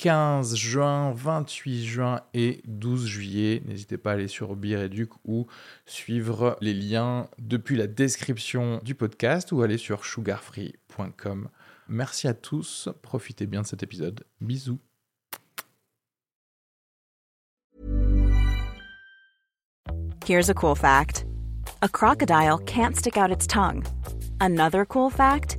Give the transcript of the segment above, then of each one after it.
15 juin, 28 juin et 12 juillet. N'hésitez pas à aller sur Bireduc ou suivre les liens depuis la description du podcast ou aller sur sugarfree.com. Merci à tous, profitez bien de cet épisode. Bisous. Here's a cool fact. A crocodile can't stick out its tongue. Another cool fact,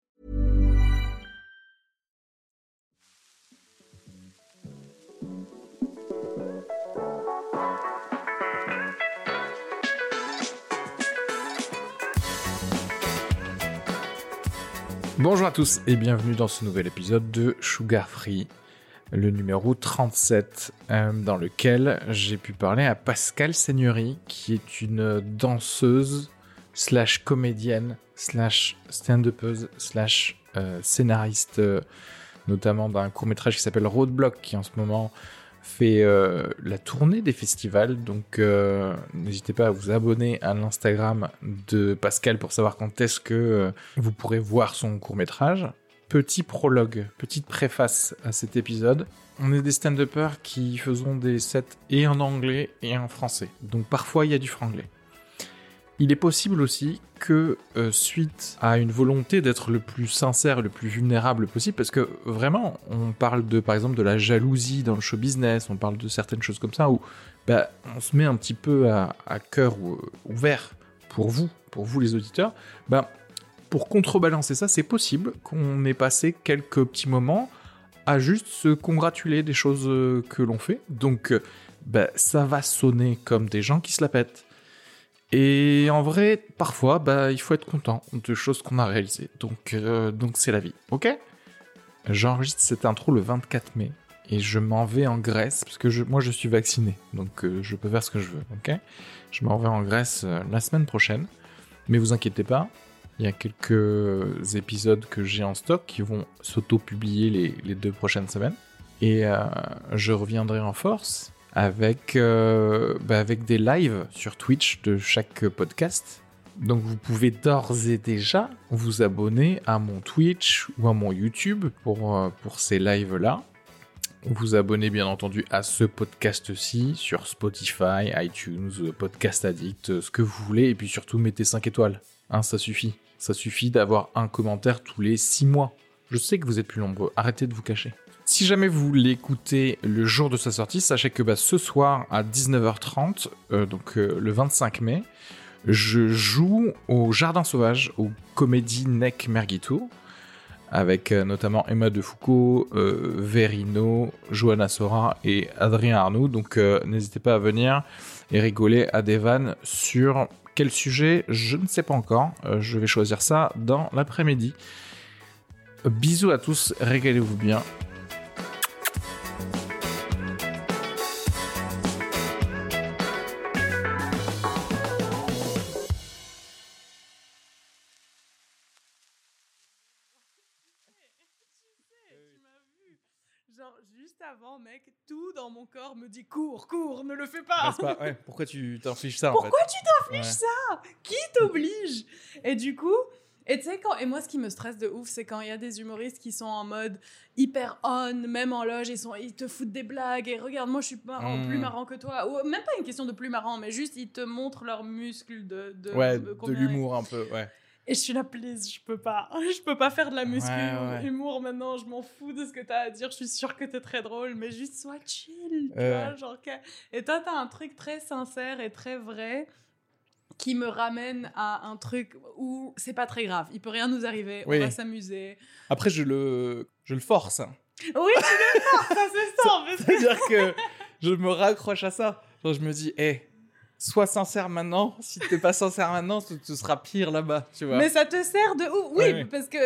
Bonjour à tous et bienvenue dans ce nouvel épisode de Sugar Free, le numéro 37, euh, dans lequel j'ai pu parler à Pascal Seigneury, qui est une danseuse, slash comédienne, slash stand-upeuse, slash euh, scénariste, euh, notamment d'un court-métrage qui s'appelle Roadblock, qui en ce moment fait euh, la tournée des festivals. Donc euh, n'hésitez pas à vous abonner à l'Instagram de Pascal pour savoir quand est-ce que euh, vous pourrez voir son court métrage. Petit prologue, petite préface à cet épisode. On est des stand-uppers qui faisons des sets et en anglais et en français. Donc parfois il y a du franglais. Il est possible aussi que, euh, suite à une volonté d'être le plus sincère, le plus vulnérable possible, parce que vraiment, on parle de, par exemple, de la jalousie dans le show business, on parle de certaines choses comme ça, où bah, on se met un petit peu à, cœur ou- ouvert pour vous, pour vous les auditeurs, bah, pour contrebalancer ça, c'est possible qu'on ait passé quelques petits moments à juste se congratuler des choses euh, que l'on fait. Donc, euh, bah, ça va sonner comme des gens qui se la pètent. Et en vrai, parfois, bah, il faut être content de choses qu'on a réalisées. Donc, euh, donc c'est la vie, ok? J'enregistre cette intro le 24 mai et je m'en vais en Grèce parce que je, moi je suis vacciné, donc euh, je peux faire ce que je veux, ok? Je m'en vais en Grèce euh, la semaine prochaine, mais vous inquiétez pas, il y a quelques épisodes que j'ai en stock qui vont s'auto-publier les, les deux prochaines semaines. Et je reviendrai en force avec, euh, bah, avec des lives sur Twitch de chaque podcast. Donc vous pouvez d'ores et déjà vous abonner à mon Twitch ou à mon YouTube pour, euh, ces lives-là. Vous abonnez bien entendu à ce podcast-ci sur Spotify, iTunes, Podcast Addict, ce que vous voulez. Et puis surtout mettez 5 étoiles. Hein, ça suffit. Ça suffit d'avoir un commentaire tous les 6 mois. Je sais que vous êtes plus nombreux. Arrêtez de vous cacher. Si jamais vous l'écoutez le jour de sa sortie, sachez que bah, ce soir à 19h30, euh, donc euh, le 25 mai, je joue au Jardin Sauvage, au Comédie Nec Merguito, avec euh, notamment Emma Defoucault, euh, Verino, Johanna Sora et Adrien Arnaud. Donc n'hésitez pas à venir et rigoler à des vannes sur quel sujet, je ne sais pas encore. Je vais choisir ça dans l'après-midi. Bisous à tous, régalez-vous bien. Juste avant, mec, tout dans mon corps me dit cours, cours, ne le fais pas. pourquoi tu t'infliges ça Pourquoi tu t'infliges ça? Qui t'oblige? Et du coup, et tu sais, quand. Et moi, ce qui me stresse de ouf, c'est quand il y a des humoristes qui sont en mode hyper on, même en loge, ils, sont, ils te foutent des blagues et regarde, moi, je suis pas Mm. plus marrant que toi. Ou même pas une question de plus marrant, mais juste ils te montrent leurs muscles de. de Ouais, de de l'humour un peu, ouais. Et je suis là, please, je peux pas. Je peux pas faire de la muscu Ouais, ou ouais. humour maintenant. Je m'en fous de ce que t'as à dire. Je suis sûre que t'es très drôle, mais juste sois chill. Tu Ouais. vois, genre Et toi, t'as un truc très sincère et très vrai qui me ramène à un truc où c'est pas très grave. Il peut rien nous arriver. Oui. On va s'amuser. Après, je le, je le force. Oui, tu le fais, ça c'est ça en fait. C'est-à-dire que je me raccroche à ça. Genre, je me dis, hé, sois sincère maintenant. Si t'es pas sincère maintenant, ce, ce sera pire là-bas, tu vois. Mais ça te sert de ouf. Oui, Ouais, ouais. parce que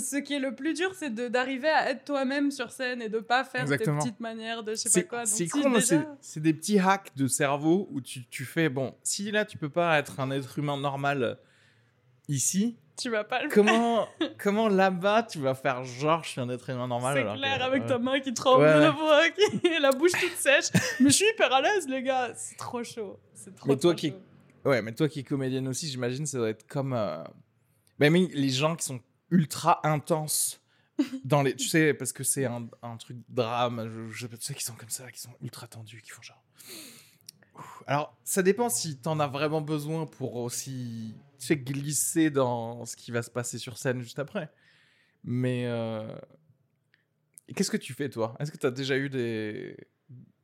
ce qui est le plus dur, c'est d'arriver à être toi-même sur scène et de pas faire Exactement. tes petites manières de je sais pas quoi. C'est si con, mais déjà- c'est des petits hacks de cerveau où tu, tu fais, bon, si là tu peux pas être un être humain normal euh, ici, Tu vas pas le faire. comment, comment là-bas tu vas faire genre je suis un être humain normal C'est clair, que- avec ouais. ta main qui tremble, la voix qui... la bouche toute sèche. Mais je suis hyper à l'aise, les gars. C'est trop chaud. Trop, Mais toi qui-. Ouais, mais toi qui es comédienne aussi, j'imagine ça doit être comme. euh, bah, mais les gens qui sont ultra intenses dans les. Tu sais, parce que c'est un, un truc drame. Je, je, tu sais, qui sont comme ça, qui sont ultra tendus, qui font genre. Alors, ça dépend si t'en as vraiment besoin pour aussi. Tu sais, glisser dans ce qui va se passer sur scène juste après. Mais. euh, Qu'est-ce que tu fais, toi? Est-ce que tu as déjà eu des.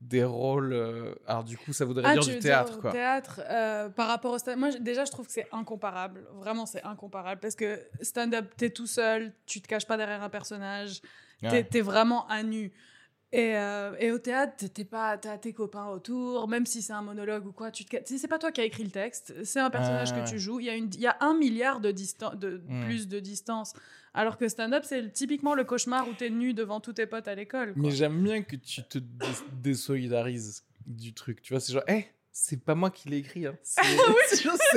Des rôles. euh, Alors, du coup, ça voudrait Ah, dire du théâtre, dire quoi. Théâtre, euh, par rapport au stand Moi, déjà, je trouve que c'est incomparable. Vraiment, c'est incomparable. Parce que stand-up, t'es tout seul, tu te caches pas derrière un personnage, t'es Ouais. t'es vraiment à nu. Et, euh, et au théâtre, t'es- pas, t'as tes copains autour, même si c'est un monologue ou quoi, tu te, c'est pas toi qui as écrit le texte, c'est un personnage que tu joues. Il y a une, il y a un milliard de distance, de Mm. plus de distance. Alors que stand-up, c'est typiquement le cauchemar où t'es nu devant tous tes potes à l'école. Mais j'aime bien que tu te dés- désolidarises du truc. Tu vois, c'est genre, hé, c'est pas moi qui l'ai écrit. Hein. C'est genre,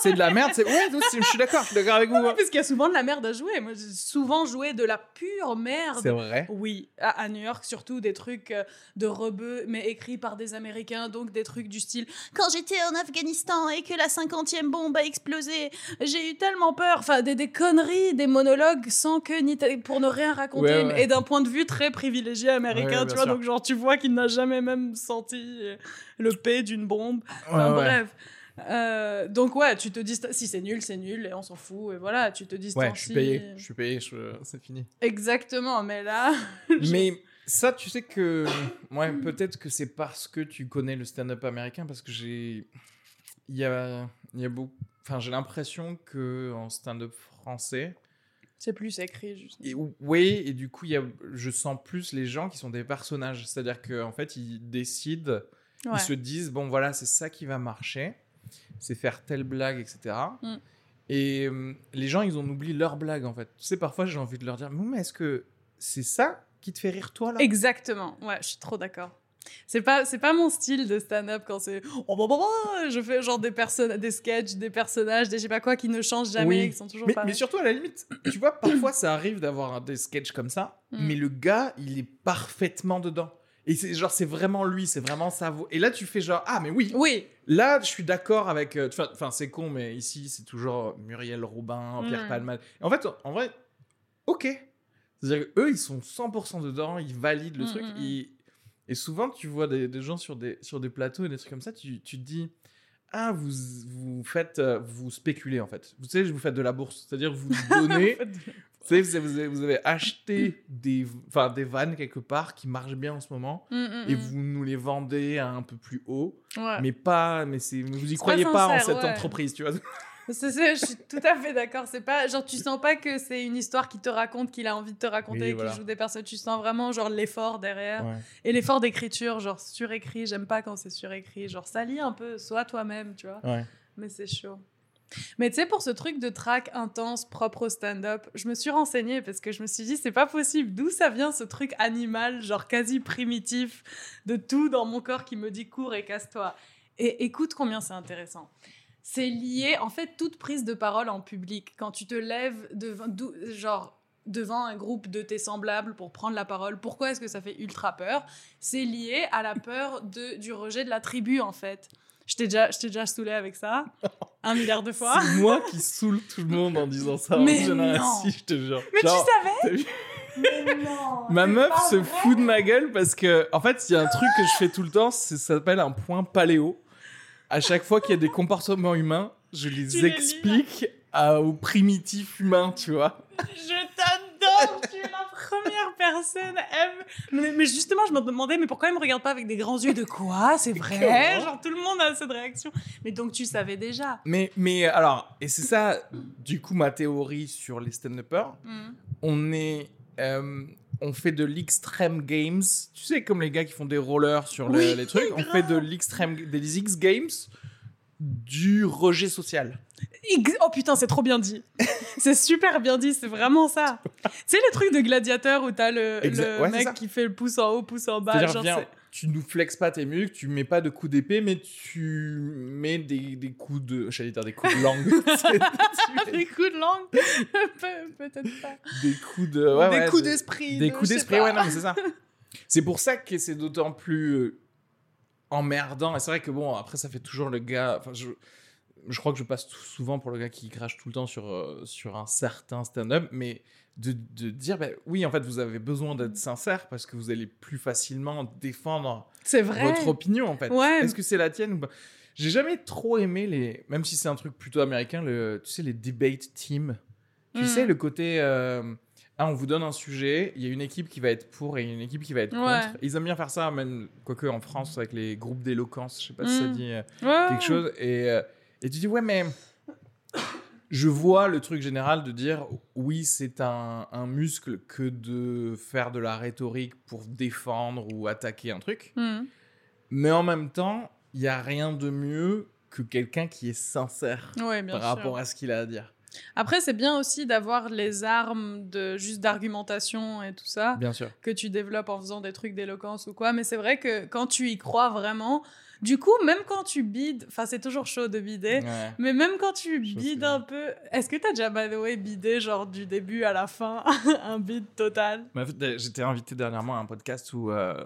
c'est- de la merde. C'est ouais, je suis d'accord, je suis d'accord avec vous. Oui, hein. parce qu'il y a souvent de la merde à jouer. Moi, j'ai souvent joué de la pure merde. C'est vrai. Oui, à, à New York, surtout des trucs euh, de rebeux, mais écrits par des Américains, donc des trucs du style Quand j'étais en Afghanistan et que la 50e bombe a explosé, j'ai eu tellement peur. Enfin, des, des conneries, des monologues sans que ni pour ne rien raconter, Ouais, ouais. et d'un point de vue très privilégié américain, tu vois. sûr. Donc, genre, tu vois qu'il n'a jamais même senti euh, le P d'une bombe. Enfin, Ouais, ouais. bref. Euh, donc ouais, tu te dis si c'est nul, c'est nul et on s'en fout et voilà, tu te Ouais, distancies. je suis payé. Je suis payé, je- c'est fini. Exactement, mais là, Mais ça, tu sais que. Ouais, peut-être que c'est parce que tu connais le stand-up américain, parce que j'ai. Il y a, il y a beaucoup. Enfin, j'ai l'impression que en stand-up français. c'est plus écrit juste. Et, oui, et du coup, il y a, je sens plus les gens qui sont des personnages. C'est-à-dire qu'en fait, ils décident, Ouais. ils se disent bon, voilà, c'est ça qui va marcher, c'est faire telle blague, etc. Mm. Et euh, les gens, ils en oublient leur blague, en fait. Tu sais, parfois, j'ai envie de leur dire mais est-ce que c'est ça qui te fait rire, toi, là? Exactement. Ouais, je suis trop d'accord. C'est pas c'est pas mon style de stand-up quand c'est oh bah, bah, bah, je fais genre des personnes des sketchs, des personnages, des je sais pas quoi qui ne changent jamais, Oui. qui sont toujours mais, mais surtout, à la limite, tu vois, parfois, ça arrive d'avoir des sketchs comme ça, Mm. mais le gars, il est parfaitement dedans. Et c'est genre, c'est vraiment lui, c'est vraiment sa voix. Et là, tu fais genre, ah, mais oui, Oui, Là, je suis d'accord avec. euh, Enfin, c'est con, mais ici, c'est toujours Muriel Robin, Pierre Mm. Palmade. En fait, en vrai, ok. C'est-à-dire qu'eux, ils sont 100% dedans, ils valident le Mm, truc. mm, mm. Et, et souvent, tu vois des, des gens sur des, sur des plateaux et des trucs comme ça, tu, tu te dis. Ah, vous, vous faites, euh, vous spéculez en fait. Vous savez, vous faites de la bourse. C'est-à-dire vous donnez, vous savez, vous avez, acheté des, des vannes quelque part qui marchent bien en ce moment Mm, mm, et mm. vous nous les vendez à un peu plus haut Ouais. mais pas mais c'est vous y croyez pas pas, en cette ouais. entreprise tu vois C'est- je suis tout à fait d'accord. C'est pas genre tu sens pas que c'est une histoire qui te raconte, qu'il a envie de te raconter, Oui, qu'il voilà. joue des personnes. Tu sens vraiment genre l'effort derrière ouais. et l'effort d'écriture, genre surécrit. J'aime pas quand c'est surécrit. Genre ça lit un peu, sois toi-même, tu vois. Ouais. Mais c'est chaud. Mais tu sais, pour ce truc de track intense propre au stand-up, je me suis renseignée parce que je me suis dit, c'est pas possible. D'où ça vient ce truc animal, genre quasi primitif, de tout dans mon corps qui me dit cours et casse-toi. Et écoute combien c'est intéressant. C'est lié, en fait, toute prise de parole en public. Quand tu te lèves devant, genre, devant un groupe de tes semblables pour prendre la parole, pourquoi est-ce que ça fait ultra peur? C'est lié à la peur de, du rejet de la tribu, en fait. Je t'ai déjà, je t'ai déjà saoulé avec ça, un milliard de fois. c'est moi qui saoule tout le monde en disant ça Mais en général non. si je te jure Mais Genre, tu savais Mais non ma meuf se vrai. fout de ma gueule parce que en fait il y a un truc que je fais tout le temps ça s'appelle un point paléo à chaque fois qu'il y a des comportements humains je les Tu les lis. explique à- aux primitifs humains tu vois Je t'adore, tu es la première personne. Mais, mais justement, je me demandais, mais pourquoi il me regarde pas avec des grands yeux? De quoi? C'est vrai? Genre tout le monde a cette réaction. Mais donc tu savais déjà. mais mais alors et c'est ça du coup ma théorie sur les stand-uppers Hmm. on est. euh, on fait de l'extreme games. Tu sais, comme les gars qui font des rollers sur le- Oui, les trucs. On fait de l'extrême, des X games, du rejet social. Oh putain, c'est trop bien dit. c'est super bien dit, c'est vraiment ça. tu sais, le truc de gladiateur où t'as le, ouais, mec qui fait le pouce en haut, pouce en bas. Genre, viens, tu nous flexes pas tes muscles, tu mets pas de coups d'épée, mais tu mets des, des coups de. J'allais dire des coups de langue. C'est- des coups de langue Pe- Peut-être pas. des coups de. ouais, des ouais, coups de- d'esprit. Des de- coups d'esprit, ouais, non, mais c'est ça. C'est pour ça que c'est d'autant plus euh, emmerdant. Et c'est vrai que bon, après, ça fait toujours le gars. Enfin, je, je crois que je passe tout- souvent pour le gars qui crache tout le temps sur, euh, sur un certain stand-up, mais de, de dire, bah, oui, en fait, vous avez besoin d'être sincère parce que vous allez plus facilement défendre vrai. votre opinion, en fait. Ouais. Est-ce que c'est la tienne ou pas? J'ai jamais trop aimé les. Même si c'est un truc plutôt américain, le, tu sais, les debate teams. Tu Mm. sais, le côté. euh, ah, on vous donne un sujet, il y a une équipe qui va être pour et une équipe qui va être Ouais. contre. Ils aiment bien faire ça, même, quoique en France, avec les groupes d'éloquence, je sais pas si ça Mm. dit euh, Ouais. quelque chose. Et, et tu dis, ouais, mais. Je vois le truc général de dire, oui, c'est un, un muscle que de faire de la rhétorique pour défendre ou attaquer un truc. Hmm. Mais en même temps, il n'y a rien de mieux que quelqu'un qui est sincère Ouais, par sûr. rapport à ce qu'il a à dire. Après, c'est bien aussi d'avoir les armes de juste d'argumentation et tout ça Bien sûr. que tu développes en faisant des trucs d'éloquence ou quoi. Mais c'est vrai que quand tu y crois vraiment, du coup, même quand tu bides, enfin, c'est toujours chaud de bider. Ouais. Mais même quand tu bides un peu, est-ce que t'as déjà by the way bidé genre du début à la fin un bide total? Fait, J'étais invité dernièrement à un podcast où. euh,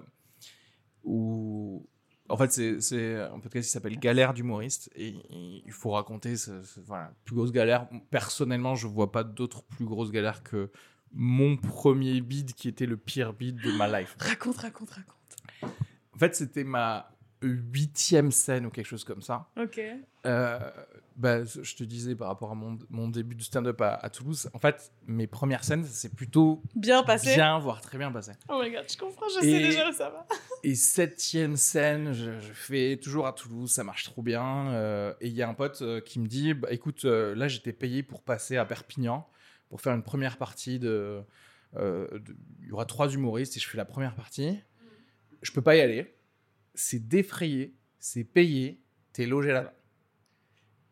où... En fait, c'est- c'est un podcast qui s'appelle Galère d'humoriste. Et, et il faut raconter ce, ce- voilà, plus grosse galère. Personnellement, je vois pas d'autres plus grosses galères que mon premier bid qui était le pire bid de ma life. Raconte, raconte, raconte. En fait, c'était ma huitième scène ou quelque chose comme ça. Ok. Euh, bah, je te disais par rapport à mon, mon début de stand-up à, à Toulouse, en fait, mes premières scènes, c'est plutôt Bien passé. bien, voire très bien passé. Oh my god, je comprends, je Et- sais déjà où ça va. Et septième scène, je, je fais toujours à Toulouse, ça marche trop bien. euh, et il y a un pote euh, qui me dit, bah, écoute, là j'étais payé pour passer à Perpignan pour faire une première partie de... de- Il y aura trois humoristes et je fais la première partie. Je peux pas y aller. C'est défrayé, c'est payé, t'es logé là-bas.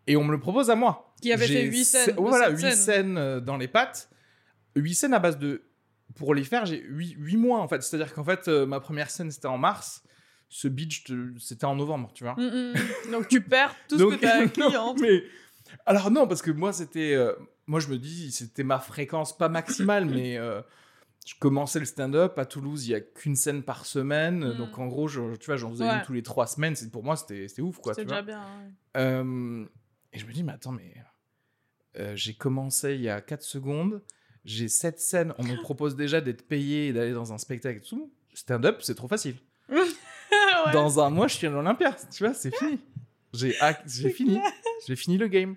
Et on me le propose à moi. Qui avait fait huit se- scènes de Voilà, cette huit scène. scènes euh, dans les pattes. Huit scènes à base de. Pour les faire, j'ai huit, huit mois en fait. C'est-à-dire qu'en fait, euh, ma première scène c'était en mars. Ce te- c'était en novembre, tu vois. Mm, mm, mm. Donc tu perds tout Donc- ce que t'as acquis non, en mais alors non, parce que moi c'était, euh, moi je me dis c'était ma fréquence pas maximale, mais euh, je commençais le stand-up à Toulouse, il y a qu'une scène par semaine, Mm. donc en gros, je- tu vois, j'en faisais Ouais. une tous les trois semaines. C'est pour moi c'était, ouf quoi. C'est vois. déjà bien. ouais. Euh, et je me dis, mais attends, mais euh, j'ai commencé il y a 4 secondes, j'ai 7 scènes, on me propose déjà d'être payé et d'aller dans un spectacle et tout. Stand-up, c'est trop facile. Ouais. Dans un mois, je suis à l'Olympia, tu vois, c'est fini. J'ai fini. J'ai fini le game.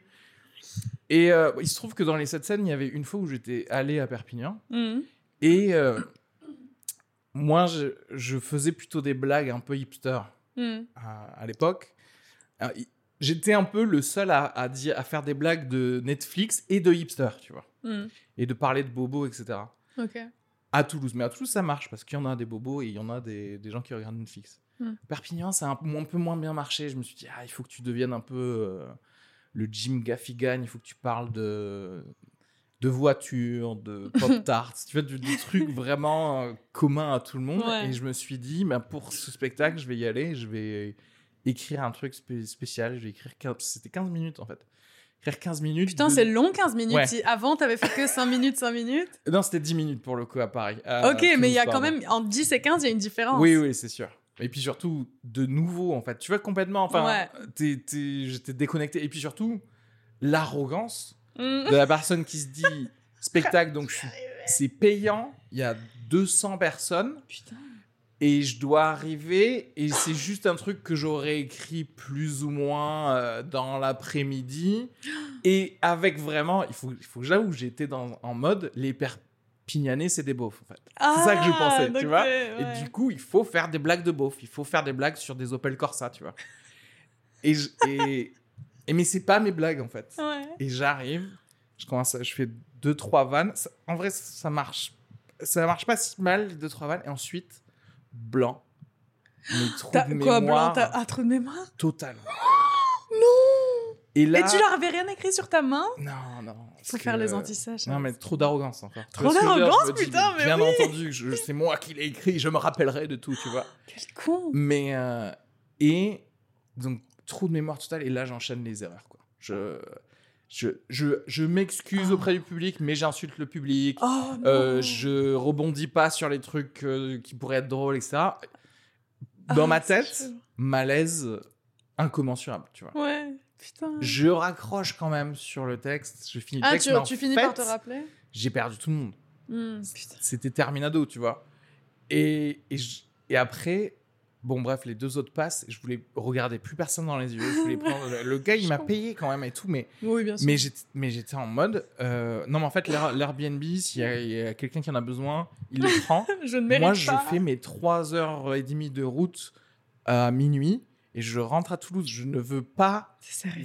Et euh, il se trouve que dans les 7 scènes, il y avait une fois où j'étais allé à Perpignan. Mm. Et euh, moi, je, je faisais plutôt des blagues un peu hipster Mm. à, à l'époque. Il- J'étais un peu le seul à, à, dire, à faire des blagues de Netflix et de hipster, tu vois. Mm. Et de parler de bobos, etc. À Toulouse. Mais à Toulouse, ça marche parce qu'il y en a des bobos et il y en a des, des gens qui regardent Netflix. Hmm. Perpignan, ça a un, peu- un peu moins bien marché. Je me suis dit, ah, il faut que tu deviennes un peu euh, le Jim Gaffigan. Il faut que tu parles de, de voitures, de pop-tarts. tu vois, du, du truc vraiment euh, commun à tout le monde. Ouais. Et je me suis dit, bah, pour ce spectacle, je vais y aller. Je vais écrire un truc spé- spécial. Je vais écrire 15... C'était 15 minutes, en fait. Écrire 15 minutes. Putain, de- c'est long 15 minutes. Ouais. Avant t'avais fait que 5 minutes, 5 minutes? Non, c'était 10 minutes pour le coup à Paris. À ok, mais il y a quand même, en 10 et 15, il y a une différence. Oui, oui, c'est sûr. Et puis surtout, de nouveau, en fait. Tu vois, complètement. Enfin, Ouais. j'étais déconnecté. Et puis surtout, l'arrogance. De la personne qui se dit spectacle, donc c'est payant. Il y a 200 personnes Putain. et je dois arriver. Et c'est juste un truc que j'aurais écrit plus ou moins euh, dans l'après-midi. Et avec vraiment, il faut, il faut que j'avoue, j'étais dans, en mode les Perpignanais, c'est des beaufs, en fait. C'est ça que je Ah, pensais, tu vois. ouais. Et du coup, il faut faire des blagues de beauf. Il faut faire des blagues sur des Opel Corsa, tu vois. Et, je- et, et mais c'est pas mes blagues en fait. Ouais. Et j'arrive, je commence, à- je fais deux trois vannes. Ça- en vrai, ça marche. ça marche pas si mal, les deux, trois vannes. Et ensuite, blanc. Trous T'as- de Quoi, blanc? mémoire T'as un trou de mémoire? Total. Non Et là. Et tu leur avais rien écrit sur ta main? Non, non. Faut faire les antisèches. Non, mais trop d'arrogance encore. Trop d'arrogance, putain, mais Bien oui. entendu, je- c'est moi qui l'ai écrit, je me rappellerai de tout, tu vois. Quel con Mais. euh, et. Donc, trou de mémoire total, et là, j'enchaîne les erreurs, quoi. Je. Je, je, je m'excuse Oh. auprès du public, mais j'insulte le public. Oh Euh, je rebondis pas sur les trucs euh, qui pourraient être drôles, etc. Dans Ah, ma tête, malaise incommensurable, tu vois. Ouais, putain. Je raccroche quand même sur le texte, je finis le Ah, texte, tu, mais en tu finis par fait, te rappeler? J'ai perdu tout le monde. Hmm. C'était terminado, tu vois. Et, et, je- et après, bon, bref, les deux autres passent. Je voulais regarder plus personne dans les yeux. Je voulais prendre. Le gars, il m'a payé quand même et tout, mais, Oui, bien sûr. mais j'étais en mode. euh, non, mais en fait, l'Air- l'Airbnb, s'il y a, quelqu'un qui en a besoin, il le prend. je ne Moi, pas. je fais mes 3h30 de route à minuit et je rentre à Toulouse. Je ne veux pas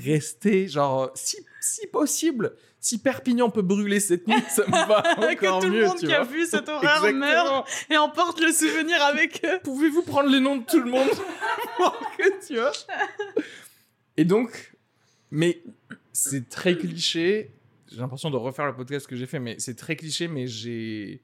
rester, genre, si, si possible, si Perpignan peut brûler cette nuit, ça me va encore que tout mieux, le monde qui a vu cet horaire meurt et emporte le souvenir avec eux. Pouvez-vous prendre les noms de tout le monde que tu vois? Et donc, mais c'est très cliché. J'ai l'impression de refaire le podcast que j'ai fait, mais c'est très cliché, mais j'ai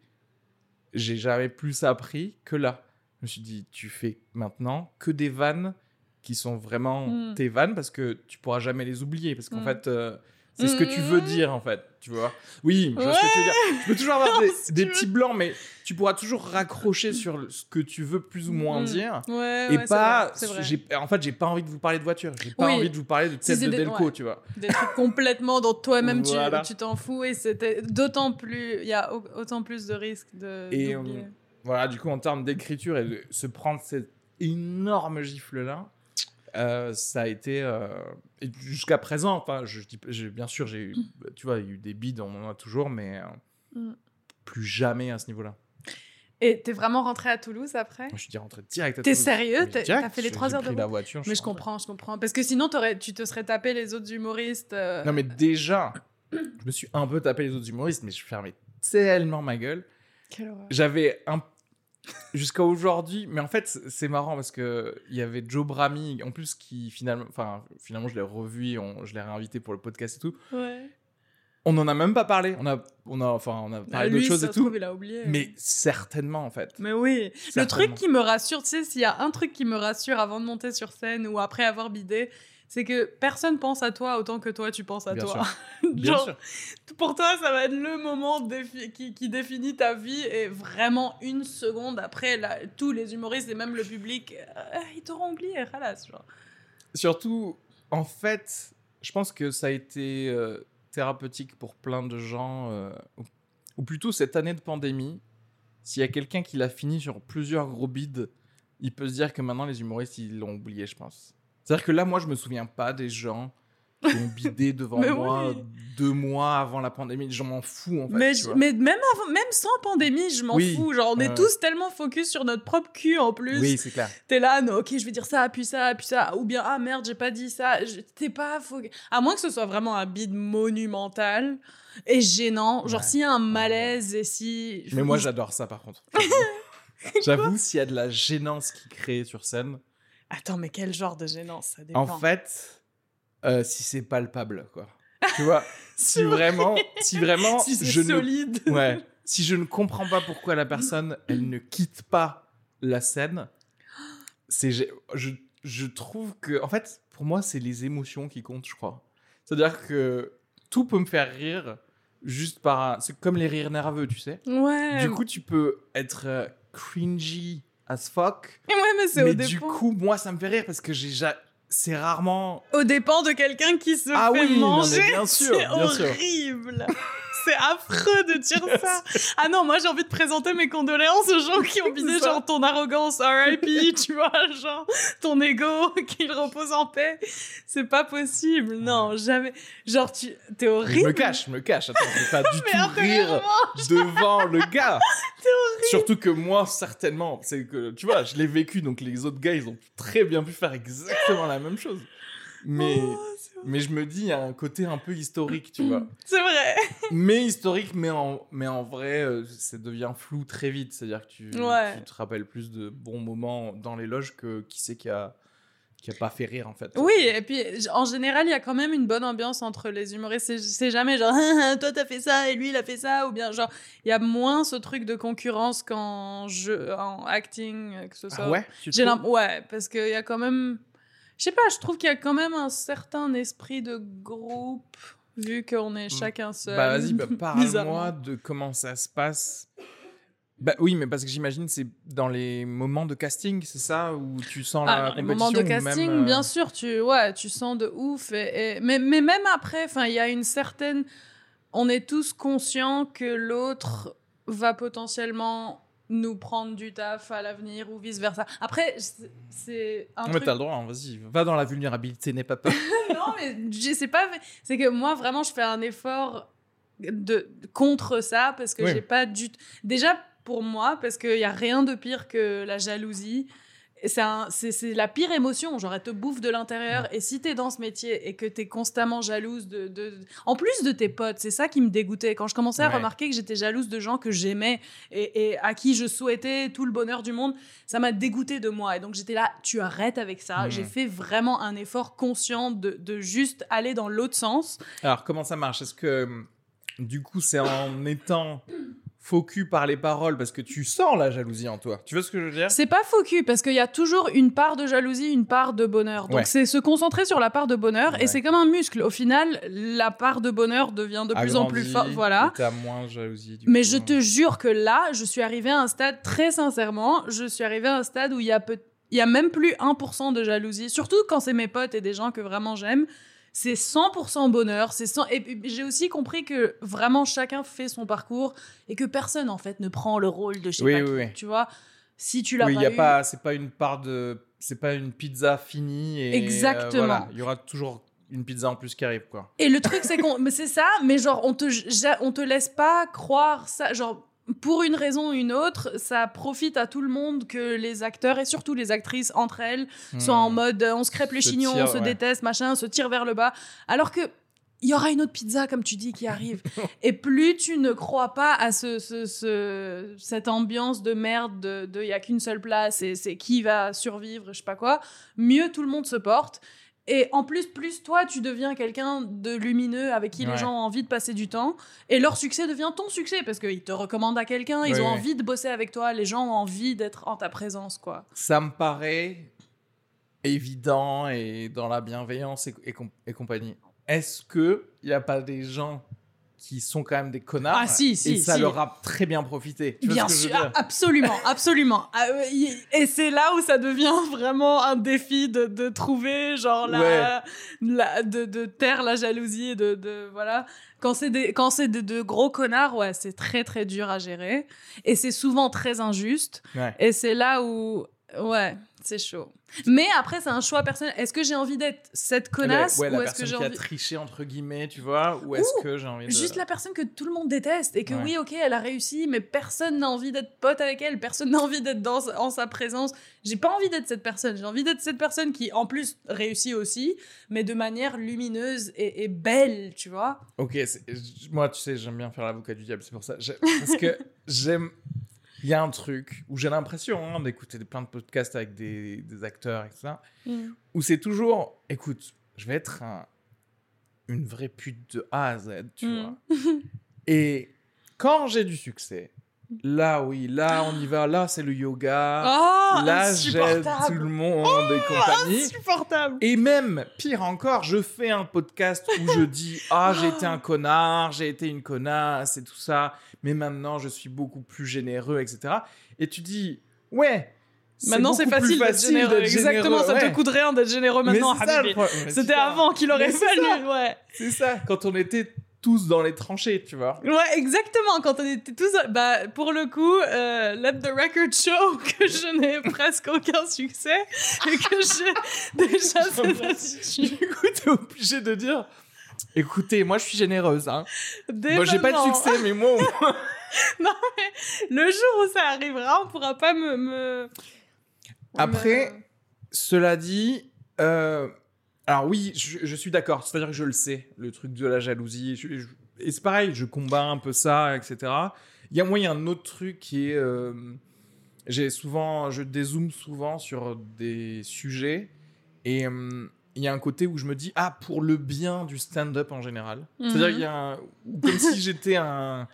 j'ai jamais plus appris que là. Je me suis dit, tu fais maintenant que des vannes qui sont vraiment Mm. tes vannes parce que tu pourras jamais les oublier parce qu'en Mm. fait euh, c'est ce que tu veux Mm. dire en fait tu vois oui je vois ce que tu veux dire tu peux toujours avoir des, des petits blancs mais tu pourras toujours raccrocher sur ce que tu veux plus ou moins dire Ouais, et ouais, pas vrai, vrai. j'ai en fait j'ai pas envie de vous parler de voiture j'ai pas Oui. envie de vous parler de tête de des- Delco tu vois Des trucs complètement dont toi-même tu- Voilà. tu t'en fous et c'était d'autant plus. Il y a au- autant plus de risques de. Et, euh, voilà du coup en termes d'écriture et de se prendre cette énorme gifle là ça a été euh, jusqu'à présent enfin je dis j'ai- bien sûr j'ai eu tu vois il y a eu des bides on en a toujours mais euh, Mm. plus jamais à ce niveau là Et t'es vraiment rentré à Toulouse après? Je suis rentré direct à T'es sérieux? T'as- fait les j'ai- trois j'ai heures de pris la route? voiture Mais je rentré. comprends, je comprends. Parce que sinon, tu te serais tapé les autres humoristes. euh, non mais déjà je me suis un peu tapé les autres humoristes mais je fermais tellement ma gueule Quelle horreur. J'avais un jusqu'à aujourd'hui, mais en fait c'est- marrant parce que il y avait Joe Brami en plus qui finalement, enfin finalement je l'ai revu, on- je l'ai réinvité pour le podcast et tout. Ouais. On en a même pas parlé, on a, on a, enfin on a Bah, parlé d'autres choses et tout, trouve, il a oublié. mais certainement en fait. Mais oui, le truc qui me rassure, tu sais, s'il y a un truc qui me rassure avant de monter sur scène ou après avoir bidé, c'est que personne pense à toi autant que toi tu penses à Bien toi. Bien Genre, sûr. pour toi, ça va être le moment défi- qui, qui définit ta vie et vraiment une seconde après, là, tous les humoristes et même le public, euh, ils t'auront oublié, halas, genre. Surtout, en fait, je pense que ça a été euh, thérapeutique pour plein de gens, euh, ou, ou plutôt cette année de pandémie. S'il y a quelqu'un qui l'a fini sur plusieurs gros bides, il peut se dire que maintenant les humoristes ils l'ont oublié, je pense. C'est-à-dire que là, moi, je me souviens pas des gens qui ont bidé devant moi oui. deux mois avant la pandémie. Je m'en fous en fait. mais, tu je- vois. mais même, avant, même sans pandémie, je m'en Oui. fous. Genre, on est tous tellement focus sur notre propre cul en plus. Oui, c'est clair. T'es là, non, ok, je vais dire ça, puis ça, puis ça. Ou bien, ah merde, j'ai pas dit ça. T'es pas focus. À moins que ce soit vraiment un bide monumental et gênant. Genre, Ouais. s'il y a un malaise et si. Mais moi, j'adore ça par contre. J'avoue, s'il y a de la gênance qui crée sur scène, Attends, mais quel genre de gênance Ça dépend. En fait, euh, si c'est palpable, quoi. Tu vois, si vraiment, si vraiment, si je ne, solide. ouais, si je ne comprends pas pourquoi la personne, elle ne quitte pas la scène, c'est, je, je trouve que, en fait, pour moi, c'est les émotions qui comptent, je crois. C'est-à-dire que tout peut me faire rire juste par, un- c'est comme les rires nerveux, tu sais. Ouais. Du coup, tu peux être euh, cringy as fuck, ouais, mais c'est mais au du dépend. coup, moi, ça me fait rire parce que j'ai ja- c'est rarement Au dépend de quelqu'un qui se Ah fait oui, non, manger. bien sûr, c'est sûr. Horrible. C'est affreux de dire ça. Ah non, moi j'ai envie de présenter mes condoléances aux gens qui ont ça. genre ton arrogance, RIP, tu vois, genre ton ego, qu'il repose en paix. C'est pas possible, non, jamais. Genre tu, t'es Je horrible. me cache, je me cache. Attends, je vais pas du tout rire devant le gars. Surtout que moi, certainement, c'est que tu vois, je l'ai vécu, donc les autres gars, ils ont très bien pu faire exactement la même chose. Mais, Oh, mais je me dis, il y a un côté un peu historique, tu vois. C'est vrai. mais historique, mais en, mais en vrai, euh, ça devient flou très vite. C'est-à-dire que tu, Ouais. tu te rappelles plus de bons moments dans les loges que qui c'est qui a, qui a pas fait rire, en fait. Oui, et puis en général, il y a quand même une bonne ambiance entre les humoristes. C'est- jamais genre, toi t'as fait ça et lui il a fait ça, ou bien genre, il y a moins ce truc de concurrence qu'en jeu, en acting, euh, que ce soit. Ah ouais trouves l'im- ouais, parce qu'il y a quand même. Je sais pas, je trouve qu'il y a quand même un certain esprit de groupe, vu qu'on est chacun seul. Bah vas-y, bah, parle-moi de comment ça se passe. Bah oui, mais parce que j'imagine c'est dans les moments de casting, c'est ça où tu sens Ah, la dans les moments de même, casting, euh, bien sûr, tu, ouais, tu sens de ouf. Et, et- mais, mais même après, enfin, il y a une certaine. On est tous conscients que l'autre va potentiellement nous prendre du taf à l'avenir ou vice versa. Après, c'est- un truc. t'as le droit, hein, vas-y, va dans la vulnérabilité, n'aie pas peur. non, mais je sais pas. C'est que moi, vraiment, je fais un effort de contre ça parce que Oui. j'ai pas du. Déjà pour moi, parce qu'il y a rien de pire que la jalousie. C'est la pire émotion, genre elle te bouffe de l'intérieur. Et si t'es dans ce métier et que t'es constamment jalouse de, de- En plus de tes potes, c'est ça qui me dégoûtait. Quand je commençais à Ouais. remarquer que j'étais jalouse de gens que j'aimais et, et à qui je souhaitais tout le bonheur du monde, ça m'a dégoûté de moi. Et donc j'étais là, tu arrêtes avec ça. J'ai fait vraiment un effort conscient de, de juste aller dans l'autre sens. Alors, comment ça marche? Est-ce que, hum, du coup, c'est en étant focus par les paroles parce que tu sens la jalousie en toi Tu vois ce que je veux dire? C'est pas faux cul parce qu'il y a toujours une part de jalousie, une part de bonheur. Donc Ouais. c'est se concentrer sur la part de bonheur Ouais. et c'est comme un muscle. Au final, la part de bonheur devient de plus en plus forte. Voilà. T'as moins jalousie. du Mais coup, je hein. te jure que là, je suis arrivée à un stade, très sincèrement, je suis arrivée à un stade où il y a, peu- il y a même plus 1% de jalousie. Surtout quand c'est mes potes et des gens que vraiment j'aime. C'est 100% bonheur. C'est 100... Et j'ai aussi compris que vraiment chacun fait son parcours et que personne, en fait, ne prend le rôle de sais Oui, pas oui, qui, oui. Tu vois Si tu l'as Oui, il pas y a eu- pas, c'est pas une part de, c'est pas une pizza finie et euh, Exactement. voilà, il y aura toujours une pizza en plus qui arrive quoi. Et le truc, c'est qu'on, mais c'est ça, mais genre, on te, on te laisse pas croire ça. Genre, pour une raison ou une autre, ça profite à tout le monde que les acteurs et surtout les actrices entre elles soient en Hmm. mode euh, on se crêpe le Se chignon, tire, on se ouais. déteste, machin, on se tire vers le bas. Alors que. Il y aura une autre pizza, comme tu dis, qui arrive. Et plus tu ne crois pas à ce, ce- ce- cette ambiance de merde de il y a qu'une seule place et c'est qui va survivre, je sais pas quoi, mieux tout le monde se porte. Et en plus, plus toi, tu deviens quelqu'un de lumineux avec qui Ouais. les gens ont envie de passer du temps. Et leur succès devient ton succès parce qu'ils te recommandent à quelqu'un, ils Oui, ont oui. envie de bosser avec toi, les gens ont envie d'être en ta présence, quoi. Ça me paraît évident et dans la bienveillance et, et com- et compagnie. Est-ce que il y a pas des gens qui sont quand même des connards Ah, si, si, et ça si. leur a très bien profité. Tu vois Bien ce que je sûr, veux dire absolument, absolument. Ah, y- Et c'est là où ça devient vraiment un défi de, de trouver, genre, la, la- de, de taire la jalousie et de, de- voilà. Quand c'est des, quand c'est de, de gros connards, ouais, c'est très très dur à gérer. Et c'est souvent très injuste. Ouais. Et c'est là où, ouais, c'est chaud. Mais après, c'est un choix personnel. Est-ce que j'ai envie d'être cette connasse Ouais, ou est-ce que j'ai qui a envie triché entre guillemets, tu vois, ou est-ce que j'ai envie de Juste la personne que tout le monde déteste et que Ouais. oui, ok, elle a réussi, mais personne n'a envie d'être pote avec elle, personne n'a envie d'être dans en sa présence. J'ai pas envie d'être cette personne. J'ai envie d'être cette personne qui, en plus, réussit aussi, mais de manière lumineuse et, et belle, tu vois. Ok, moi, tu sais, j'aime bien faire l'avocat du diable, c'est pour ça. Parce que j'aime. Il y a un truc où j'ai l'impression hein, d'écouter des- plein de podcasts avec des, des acteurs et tout ça, où c'est toujours, écoute, je vais être un- une vraie pute de A à Z, tu Mm. vois. Et quand j'ai du succès, là, oui, là, on y va, là, c'est le yoga, Oh, là, j'aide tout le monde et compagnie. Insupportable. Et même, pire encore, je fais un podcast où je dis Ah, j'ai été un connard, j'ai été une connasse et tout ça, mais maintenant je suis beaucoup plus généreux, etc. Et tu dis Ouais, Maintenant, c'est plus facile, d'être généreux. Exactement, ça ouais. te coûte rien d'être généreux maintenant, ça, C'était avant qu'il aurait fallu, ouais. C'est ça, quand on était tous dans les tranchées, tu vois. Ouais, exactement. Quand on était tous, bah, pour le coup, euh, let the record show que je n'ai presque aucun succès et que j'ai déjà cette. Du coup, t'es obligé de dire Écoutez, moi je suis généreuse. Hein. Moi j'ai pas de succès, mais moi au moins. Le jour où ça arrivera, on pourra pas me. me- Après, me- Cela dit, euh, Alors oui, je, je suis d'accord. C'est-à-dire que je le sais, le truc de la jalousie. Je- je- et c'est pareil, je combats un peu ça, etc. Il y a moi, il y a un autre truc qui est, euh, j'ai souvent, je dézoome souvent sur des sujets et euh, il y a un côté où je me dis ah pour le bien du stand-up en général. C'est-à-dire Mhm. qu'il y a un- comme si j'étais un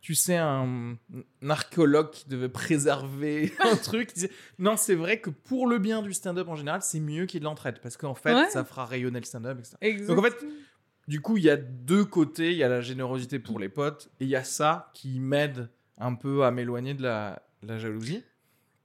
tu sais, un, un archéologue qui devait préserver un truc. Non, c'est vrai que pour le bien du stand-up en général, c'est mieux qu'il l'entraide. Parce qu'en fait, Ouais. ça fera rayonner le stand-up, etc. Exactement. Donc en fait, du coup, il y a deux côtés. Il y a la générosité pour les potes et il y a ça qui m'aide un peu à m'éloigner de la, la jalousie.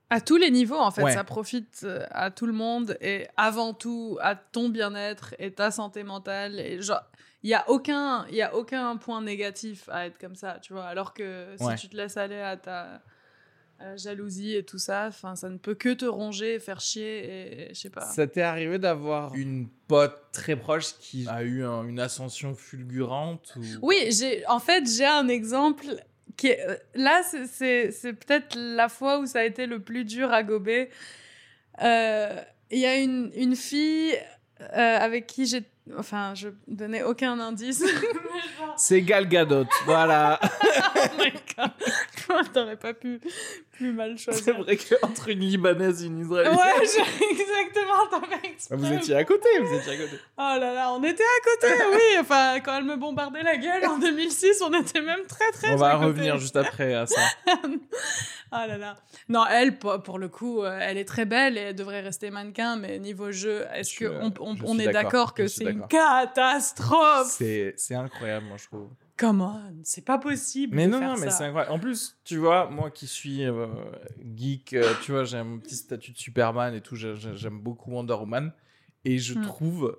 À tous les niveaux, en fait, Ouais. ça profite euh, à tout le monde et avant tout à ton bien-être et ta santé mentale. Et genre, il y a aucun, il y a aucun point négatif à être comme ça, tu vois. Alors que si Ouais. tu te laisses aller à ta à la jalousie et tout ça, enfin, ça ne peut que te ronger, faire chier et je sais pas. Ça t'est arrivé d'avoir une pote très proche qui a eu un- une ascension fulgurante ou... Oui, j'ai, en fait, j'ai un exemple qui est, euh, là, c'est- c'est, c'est peut-être la fois où ça a été le plus dur à gober. Euh, Il y a une, une fille euh, avec qui j'ai, enfin, je donnais aucun indice. C'est Gal Gadot, voilà. oh my god, t'aurais pas pu plus mal c'est choisir. vrai qu'entre une Libanaise et une Israélienne... Ouais, j'ai- exactement, fait exprès. Vous étiez à côté, vous étiez à côté. Oh là là, on était à côté, oui. Enfin, quand elle me bombardait la gueule en 2006, on était même très très On va à revenir juste après à ça. Ah là là. Non, elle, pour le coup, euh, elle est très belle et elle devrait rester mannequin, mais niveau jeu, est-ce Je- qu'on on, je est d'accord, je que c'est une catastrophe? C'est c'est incroyable, moi, je trouve. Come on, c'est pas possible. Mais de non, faire non, mais c'est incroyable. En plus, tu vois, moi qui suis euh, geek, euh, tu vois, j'ai un petit statut de Superman et tout, j'ai- j'ai- j'aime beaucoup Wonder Woman. Et je Hmm. trouve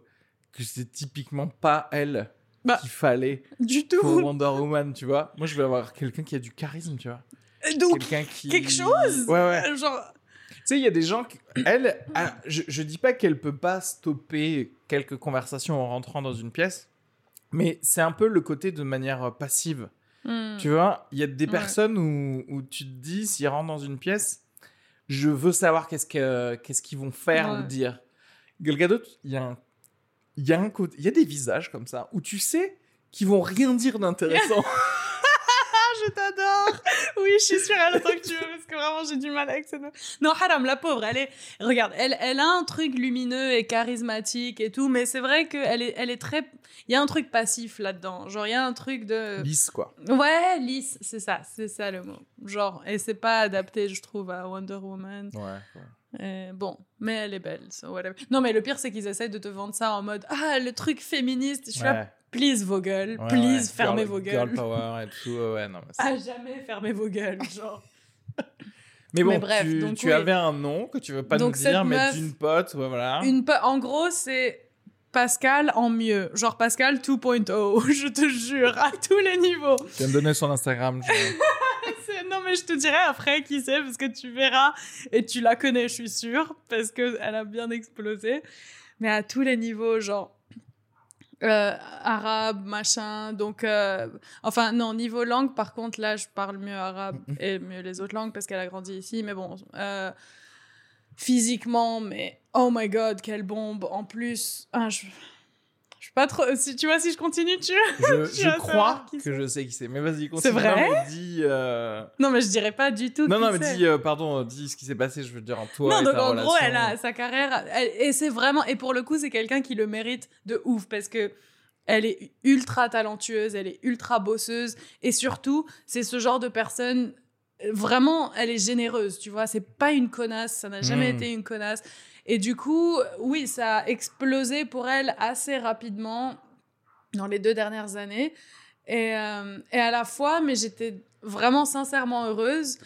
que c'est typiquement pas elle Bah, qu'il fallait Du pour tout. Wonder Woman, tu vois. Moi, je veux avoir quelqu'un qui a du charisme, tu vois. Donc, Quelqu'un qui... quelque chose Ouais, ouais. genre, Tu sais, il y a des gens qui... Elle, ah, je, je dis pas qu'elle peut pas stopper quelques conversations en rentrant dans une pièce, mais c'est un peu le côté de manière euh, passive. hmm. Tu vois, il y a des personnes où, où tu te dis, s'ils rentrent dans une pièce, je veux savoir qu'est-ce que- qu'est-ce qu'ils vont faire Ouais. ou dire. Gal Gadot, il y a un, il y a un côté, il y a des visages comme ça où tu sais qu'ils vont rien dire d'intéressant. Oui, je suis sûre, elle attend que tu veux, parce que vraiment, j'ai du mal avec meuf. Non, Haram, la pauvre, elle est. Regarde, elle, elle a un truc lumineux et charismatique et tout, mais c'est vrai qu'elle est, elle est très. Il y a un truc passif là-dedans. Genre, il y a un truc de. Lisse, quoi. Ouais, lisse, c'est ça, c'est ça le mot. Genre, et c'est pas adapté, je trouve, à Wonder Woman. Ouais. Euh, bon, mais elle est belle, so whatever. Non, mais le pire, c'est qu'ils essayent de te vendre ça en mode Ah, le truc féministe. Je suis là, please vos gueules, Ouais, please ouais. fermez Girl- vos Girl gueules. power et tout. ouais, Ouais, non, mais, c'est- À jamais fermez vos gueules, genre. mais bon, mais bref, tu, donc tu oui. avais un nom que tu veux pas Donc nous dire, cette mais meuf- d'une pote, ouais, voilà. Une en gros, c'est Pascal en mieux. Genre Pascal 2.0, je te jure, à tous les niveaux. Tu vas me donner son Instagram. je- Non, mais je te dirai après qui c'est, parce que tu verras, et tu la connais, je suis sûre, parce qu'elle a bien explosé. Mais à tous les niveaux, genre. Euh, arabe, machin, donc... euh, enfin, non, niveau langue, par contre, là, je parle mieux arabe et mieux les autres langues, parce qu'elle a grandi ici, mais bon... euh, physiquement, mais oh my god, quelle bombe. En plus, je... je suis pas trop... Si, tu vois, si je continue, tu... Je, Tu je crois que je sais qui c'est. Mais vas-y, continue. C'est vrai Non, dis. euh, Non, mais je dirais pas du tout Non, qui non, mais dis, euh, pardon, dis ce qui s'est passé, je veux dire, en toi. non, et donc ta en gros, elle a sa carrière, elle- et c'est vraiment, et pour le coup, c'est quelqu'un qui le mérite de ouf parce que elle est ultra talentueuse, elle est ultra bosseuse, et surtout, c'est ce genre de personne. Vraiment, elle est généreuse, tu vois. C'est pas une connasse, ça n'a jamais Mm. été une connasse. Et du coup, oui, ça a explosé pour elle assez rapidement dans les deux dernières années. Et, euh, et à la fois, mais j'étais vraiment sincèrement heureuse.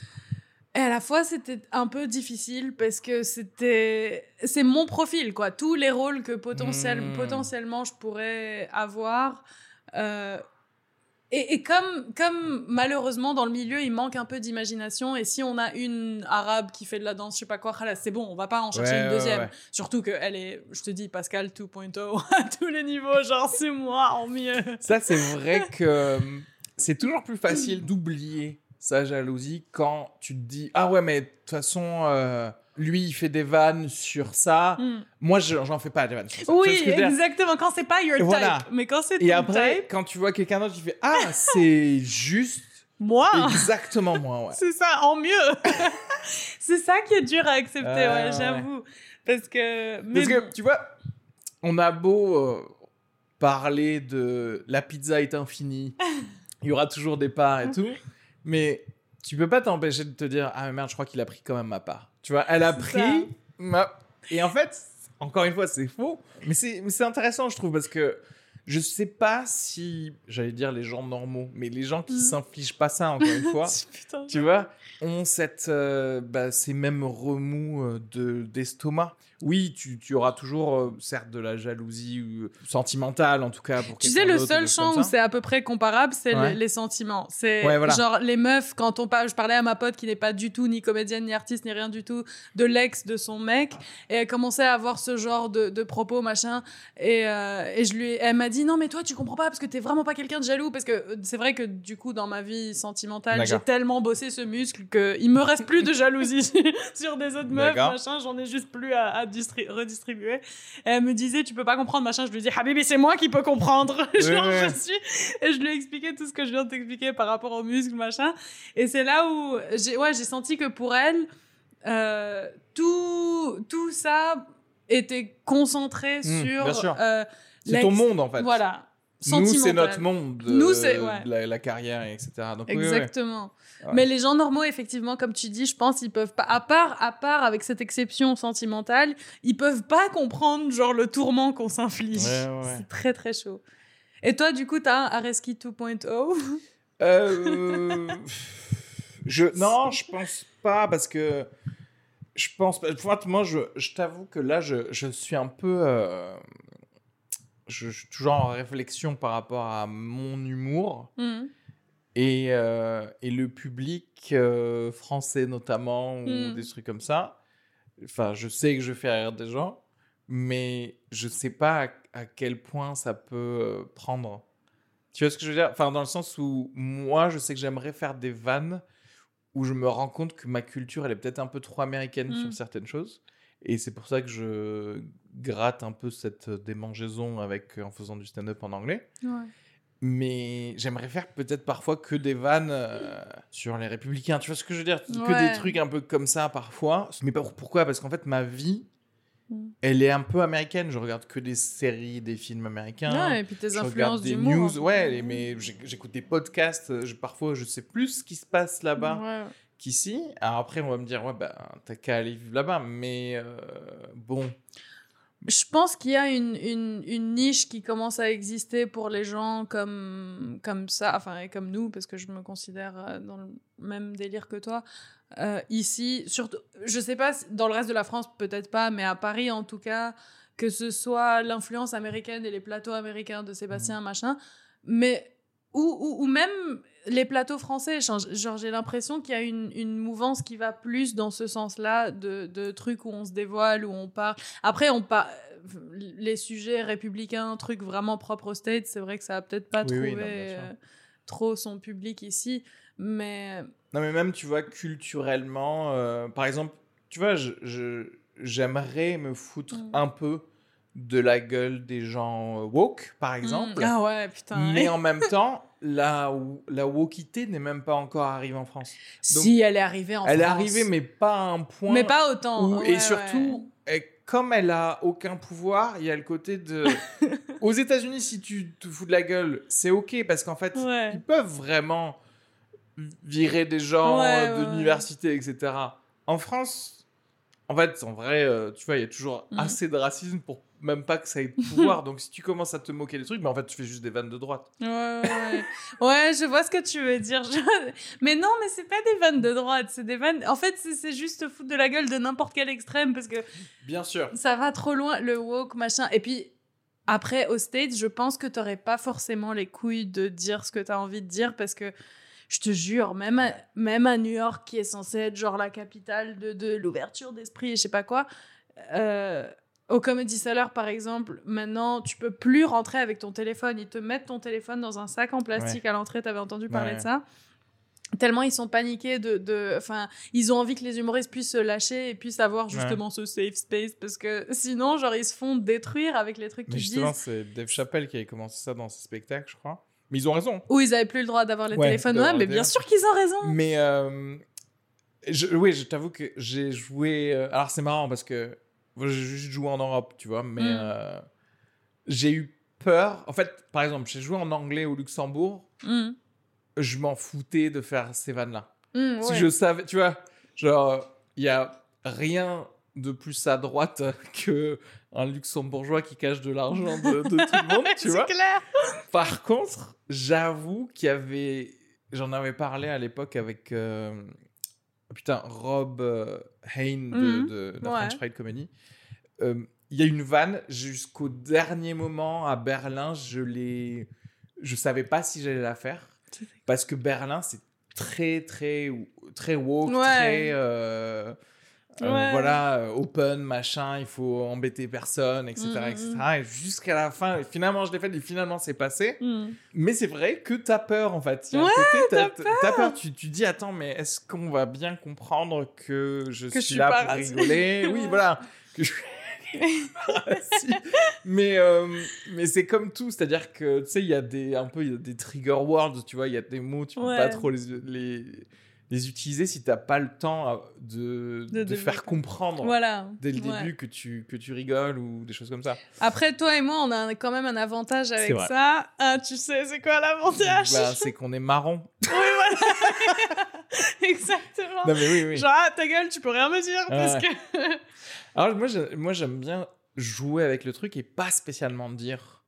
Et à la fois, c'était un peu difficile parce que c'était. C'est mon profil, quoi. Tous les rôles que potentiel- Hmm. potentiellement je pourrais avoir. euh, et, et comme, comme malheureusement dans le milieu, il manque un peu d'imagination. Et si on a une arabe qui fait de la danse, je sais pas quoi, c'est bon, on va pas en chercher Ouais, une deuxième. ouais. Surtout qu'elle est, je te dis, Pascal 2.0 à tous les niveaux. Genre, c'est moi en mieux. Ça, c'est vrai que euh, c'est toujours plus facile d'oublier sa jalousie quand tu te dis Ah ouais, mais de toute façon, euh, lui, il fait des vannes sur ça. Hmm. Moi, je- j'en fais pas des vannes sur ça. Tu Oui, ce que exactement. Quand c'est pas your type. Voilà. Mais quand c'est ton Et après, type, quand tu vois quelqu'un d'autre qui fait Ah, c'est juste moi, exactement moi, ouais. c'est ça, en mieux. c'est ça qui est dur à accepter, Ouais, ouais. j'avoue. Parce que. mais Parce que, tu vois, on a beau euh, parler de la pizza est infinie, il y aura toujours des parts et tout, mais tu peux pas t'empêcher de te dire Ah, mais merde, je crois qu'il a pris quand même ma part. Tu vois, elle a pris ma. Et en fait, encore une fois, c'est faux, mais c'est intéressant, je trouve, parce que. Je sais pas si, j'allais dire les gens normaux, mais les gens qui Mhm. s'infligent pas ça, encore une fois, Putain. tu vois, ont cette, euh, bah, ces mêmes remous euh, de d'estomac. Oui, tu, tu auras toujours, euh, certes, de la jalousie ou sentimentale, en tout cas. Pour Tu sais, le seul champ où c'est à peu près comparable, c'est Ouais. les, les sentiments. C'est Ouais, voilà. genre les meufs, quand on parle, je parlais à ma pote qui n'est pas du tout ni comédienne, ni artiste, ni rien du tout, de l'ex de son mec, et elle commençait à avoir ce genre de, de propos, machin, et, euh, et je lui, elle m'a dit, non, mais toi, tu comprends pas, parce que t'es vraiment pas quelqu'un de jaloux, parce que euh, c'est vrai que du coup, dans ma vie sentimentale, j'ai tellement bossé ce muscle qu'il me reste plus de jalousie sur des autres meufs, machin, j'en ai juste plus à, à redistribuer. Elle me disait, tu peux pas comprendre, machin. Je lui dis, Habibi, c'est moi qui peux comprendre. Genre, ouais. je suis. Et je lui ai expliqué tout ce que je viens de t'expliquer par rapport aux muscles, machin. Et c'est là où j'ai ouais, senti que pour elle, euh, tout, tout ça était concentré Mmh, sur. bien sûr. euh, C'est ton monde, en fait. Voilà. Nous, c'est notre monde. de- Nous, c'est- ouais. de la, la carrière, etc. Donc, oui. Exactement. Ouais. Mais les gens normaux, effectivement, comme tu dis, je pense, ils peuvent pas, à part, à part avec cette exception sentimentale, ils peuvent pas comprendre, genre, le tourment qu'on s'inflige. Ouais. C'est très, très chaud. Et toi, du coup, t'as un Areski 2.0 Euh, je non, je pense pas parce que je pense moi, je, je t'avoue que là, je, je suis un peu. euh, je, suis toujours en réflexion par rapport à mon humour Mhm. et, euh, et le public euh, français notamment ou Mm. des trucs comme ça. Enfin, je sais que je fais rire des gens, mais je sais pas à, à quel point ça peut euh, prendre. Tu vois ce que je veux dire? Enfin, dans le sens où moi, je sais que j'aimerais faire des vannes où je me rends compte que ma culture, elle est peut-être un peu trop américaine Mm. sur certaines choses. Et c'est pour ça que je gratte un peu cette démangeaison avec, en faisant du stand-up en anglais. Mais j'aimerais faire peut-être parfois que des vannes euh, sur les républicains. Tu vois ce que je veux dire? Que des trucs un peu comme ça parfois. Mais pas- pourquoi? Parce qu'en fait, ma vie, Mm. elle est un peu américaine. Je regarde que des séries, des films américains. Ouais, et puis tes je influences des news. Ouais, mais j'ai- j'écoute des podcasts. Je, parfois, je sais plus ce qui se passe là-bas Ouais. Qu'ici. Alors après, on va me dire, ouais, bah, t'as qu'à aller vivre là-bas. Mais euh, bon. Je pense qu'il y a une, une, une niche qui commence à exister pour les gens comme, comme ça, enfin, et comme nous, parce que je me considère euh, dans le même délire que toi. Euh, ici, surtout, je sais pas, dans le reste de la France, peut-être pas, mais à Paris en tout cas, que ce soit l'influence américaine et les plateaux américains de Sébastien, machin, mais ou, ou, ou même les plateaux français. Genre, j'ai l'impression qu'il y a une, une mouvance qui va plus dans ce sens-là de, de trucs où on se dévoile, où on parle. Après, on les sujets républicains, trucs vraiment propres au States, c'est vrai que ça a peut-être pas Oui, trouvé oui, non, euh, trop son public ici, mais Non, mais même, tu vois, culturellement, euh, par exemple, tu vois, je, je- j'aimerais me foutre Mm. un peu de la gueule des gens euh, woke, par exemple. Mm. ah ouais, putain. Mais en même temps, la, la wokité n'est même pas encore arrivée en France. si elle est arrivée en Elle est France. arrivée, mais pas à un point. mais pas autant. où- Ouais, et ouais. surtout, comme elle a aucun pouvoir, il y a le côté de. Aux États-Unis, si tu te fous de la gueule, c'est ok parce qu'en fait, Ouais. ils peuvent vraiment virer des gens euh, de l'université, etc. En France, en fait, en vrai, euh, tu vois, il y a toujours Mhm. assez de racisme pour même pas que ça ait de pouvoir. Donc, si tu commences à te moquer des trucs, mais en fait, tu fais juste des vannes de droite. Ouais, ouais, ouais. Ouais, je vois ce que tu veux dire. Je- Mais non, mais c'est pas des vannes de droite, c'est des vannes. En fait, c'est- c'est juste foutre de la gueule de n'importe quel extrême parce que Bien sûr. ça va trop loin, le woke, machin. Et puis, après, au States, je pense que t'aurais pas forcément les couilles de dire ce que t'as envie de dire parce que, je te jure, même à, même à New York, qui est censée être genre la capitale de, de l'ouverture d'esprit et je sais pas quoi, euh, au Comedy Cellar, par exemple, maintenant, tu peux plus rentrer avec ton téléphone. Ils te mettent ton téléphone dans un sac en plastique à l'entrée. T'avais entendu parler Ouais. de ça tellement ils sont paniqués de, de, enfin, ils ont envie que les humoristes puissent se lâcher et puissent avoir justement ce safe space parce que sinon, genre, ils se font détruire avec les trucs qu'ils justement, disent. c'est Dave Chappelle qui avait commencé ça dans ses spectacles, je crois. Mais ils ont raison. Où ils avaient plus le droit d'avoir les Ouais, téléphones. les mais bien sûr qu'ils ont raison. Mais euh, je, oui, je t'avoue que j'ai joué. euh, alors c'est marrant parce que j'ai juste joué en Europe, tu vois, mais Mm. euh, j'ai eu peur. En fait, par exemple, j'ai joué en anglais au Luxembourg. Mm. Je m'en foutais de faire ces vannes-là. Mm, Si ouais. je savais, tu vois, genre, il y a rien de plus à droite que un luxembourgeois qui cache de l'argent de, de tout le monde, tu vois. clair. Par contre, j'avoue qu'il y avait. J'en avais parlé à l'époque avec. euh, Putain, Rob euh, Hain de, de, de la Ouais. French Fried Comedy. Euh, Il y a une vanne, jusqu'au dernier moment à Berlin, je l'ai. Je savais pas si j'allais la faire. Parce que Berlin, c'est très, très, très woke, Ouais. très. euh, euh, voilà, euh, open, machin, il faut embêter personne, etc. Mhm, etc. Et jusqu'à la fin, finalement, je l'ai fait et finalement, c'est passé. Mm. Mais c'est vrai que t'as peur, en fait. Ouais, t'as t'as peur. Tu, tu dis, attends, mais est-ce qu'on va bien comprendre que je Que suis suis là pour rigoler? Oui, voilà. Que je mais euh, mais c'est comme tout, c'est-à-dire que, tu sais, il y a des, un peu, il y a des trigger words, tu vois, il y a des mots, tu peux Ouais. pas trop les, les, les utiliser si t'as pas le temps de, De de, faire comprendre. Voilà. Dès le Ouais. début que tu, que tu rigoles ou des choses comme ça. Après, toi et moi, on a quand même un avantage avec ça. Ah, tu sais, c'est quoi l'avantage? Bah, c'est qu'on est marron. Oui, voilà. Exactement. Non, mais oui, oui. Genre, ah, ta gueule, tu peux rien me dire parce Ouais. que. Alors moi, j'ai- moi j'aime bien jouer avec le truc et pas spécialement dire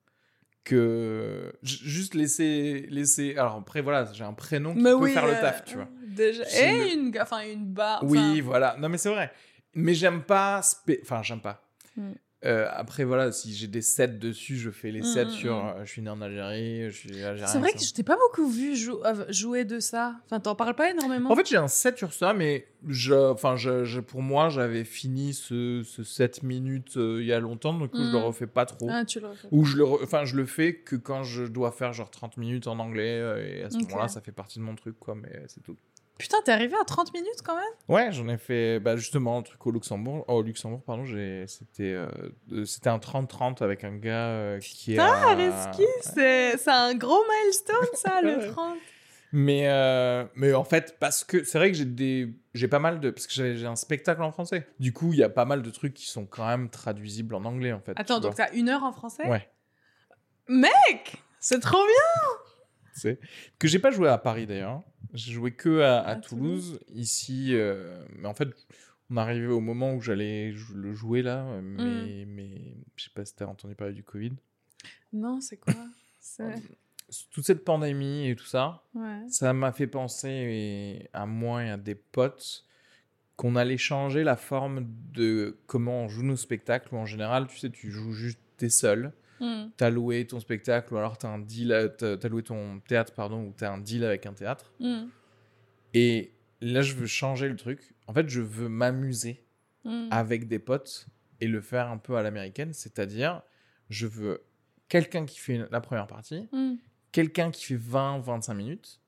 que juste laisser laisser. Alors après voilà, j'ai un prénom qui Mais peut oui, faire le euh, taf, tu vois. Déjà. Et une, enfin, une barre. Oui, voilà. Non mais c'est vrai. Mais j'aime pas. spé- Enfin j'aime pas. Mm. Euh, après voilà, si j'ai des sets dessus, je fais les Mm, sets mm, sur. euh, je suis né en Algérie, je suis algérien. C'est vrai ça. que je t'ai pas beaucoup vu jou- euh, jouer de ça. Enfin, t'en parles pas énormément. En fait, j'ai un set sur ça, mais je, enfin, je, je- pour moi, j'avais fini ce, ce 7 minutes euh, il y a longtemps, donc je le refais pas trop. Ah, tu le refais. Ou je le, enfin, je le fais que quand je dois faire genre 30 minutes en anglais, et à ce moment-là, ça fait partie de mon truc, quoi, mais c'est tout. Putain, t'es arrivé à 30 minutes quand même? Ouais, j'en ai fait, bah, justement, un truc au Luxembourg. Oh, au Luxembourg, pardon, j'ai, c'était, euh, c'était un 30-30 avec un gars euh, qui Ah, a... Reski, c'est c'est un gros milestone, ça, le Ouais. 30. Mais, euh, mais en fait, parce que c'est vrai que j'ai des, j'ai pas mal de, parce que j'ai un spectacle en français. Du coup, il y a pas mal de trucs qui sont quand même traduisibles en anglais, en fait. Attends, tu donc t'as une heure en français? Ouais, Mec C'est trop bien c'est que j'ai pas joué à Paris d'ailleurs. J'ai joué que à, à À Toulouse. Ici, euh, mais en fait, on arrivait au moment où j'allais le jouer là, euh, Mm. mais, mais je sais pas si t'as entendu parler du Covid. Non, c'est quoi. Toute cette pandémie et tout ça, Ouais. ça m'a fait penser à moi et à des potes qu'on allait changer la forme de comment on joue nos spectacles. Où en général, tu sais, tu joues juste, t'es seul. Hmm. T'as loué ton spectacle ou alors t'as un deal, t'as loué ton théâtre, pardon, ou t'as un deal avec un théâtre. Hmm. Et là, je veux changer le truc. En fait, je veux m'amuser Hmm. avec des potes et le faire un peu à l'américaine. C'est-à-dire, je veux quelqu'un qui fait la première partie, Hmm. quelqu'un qui fait 20-25 minutes.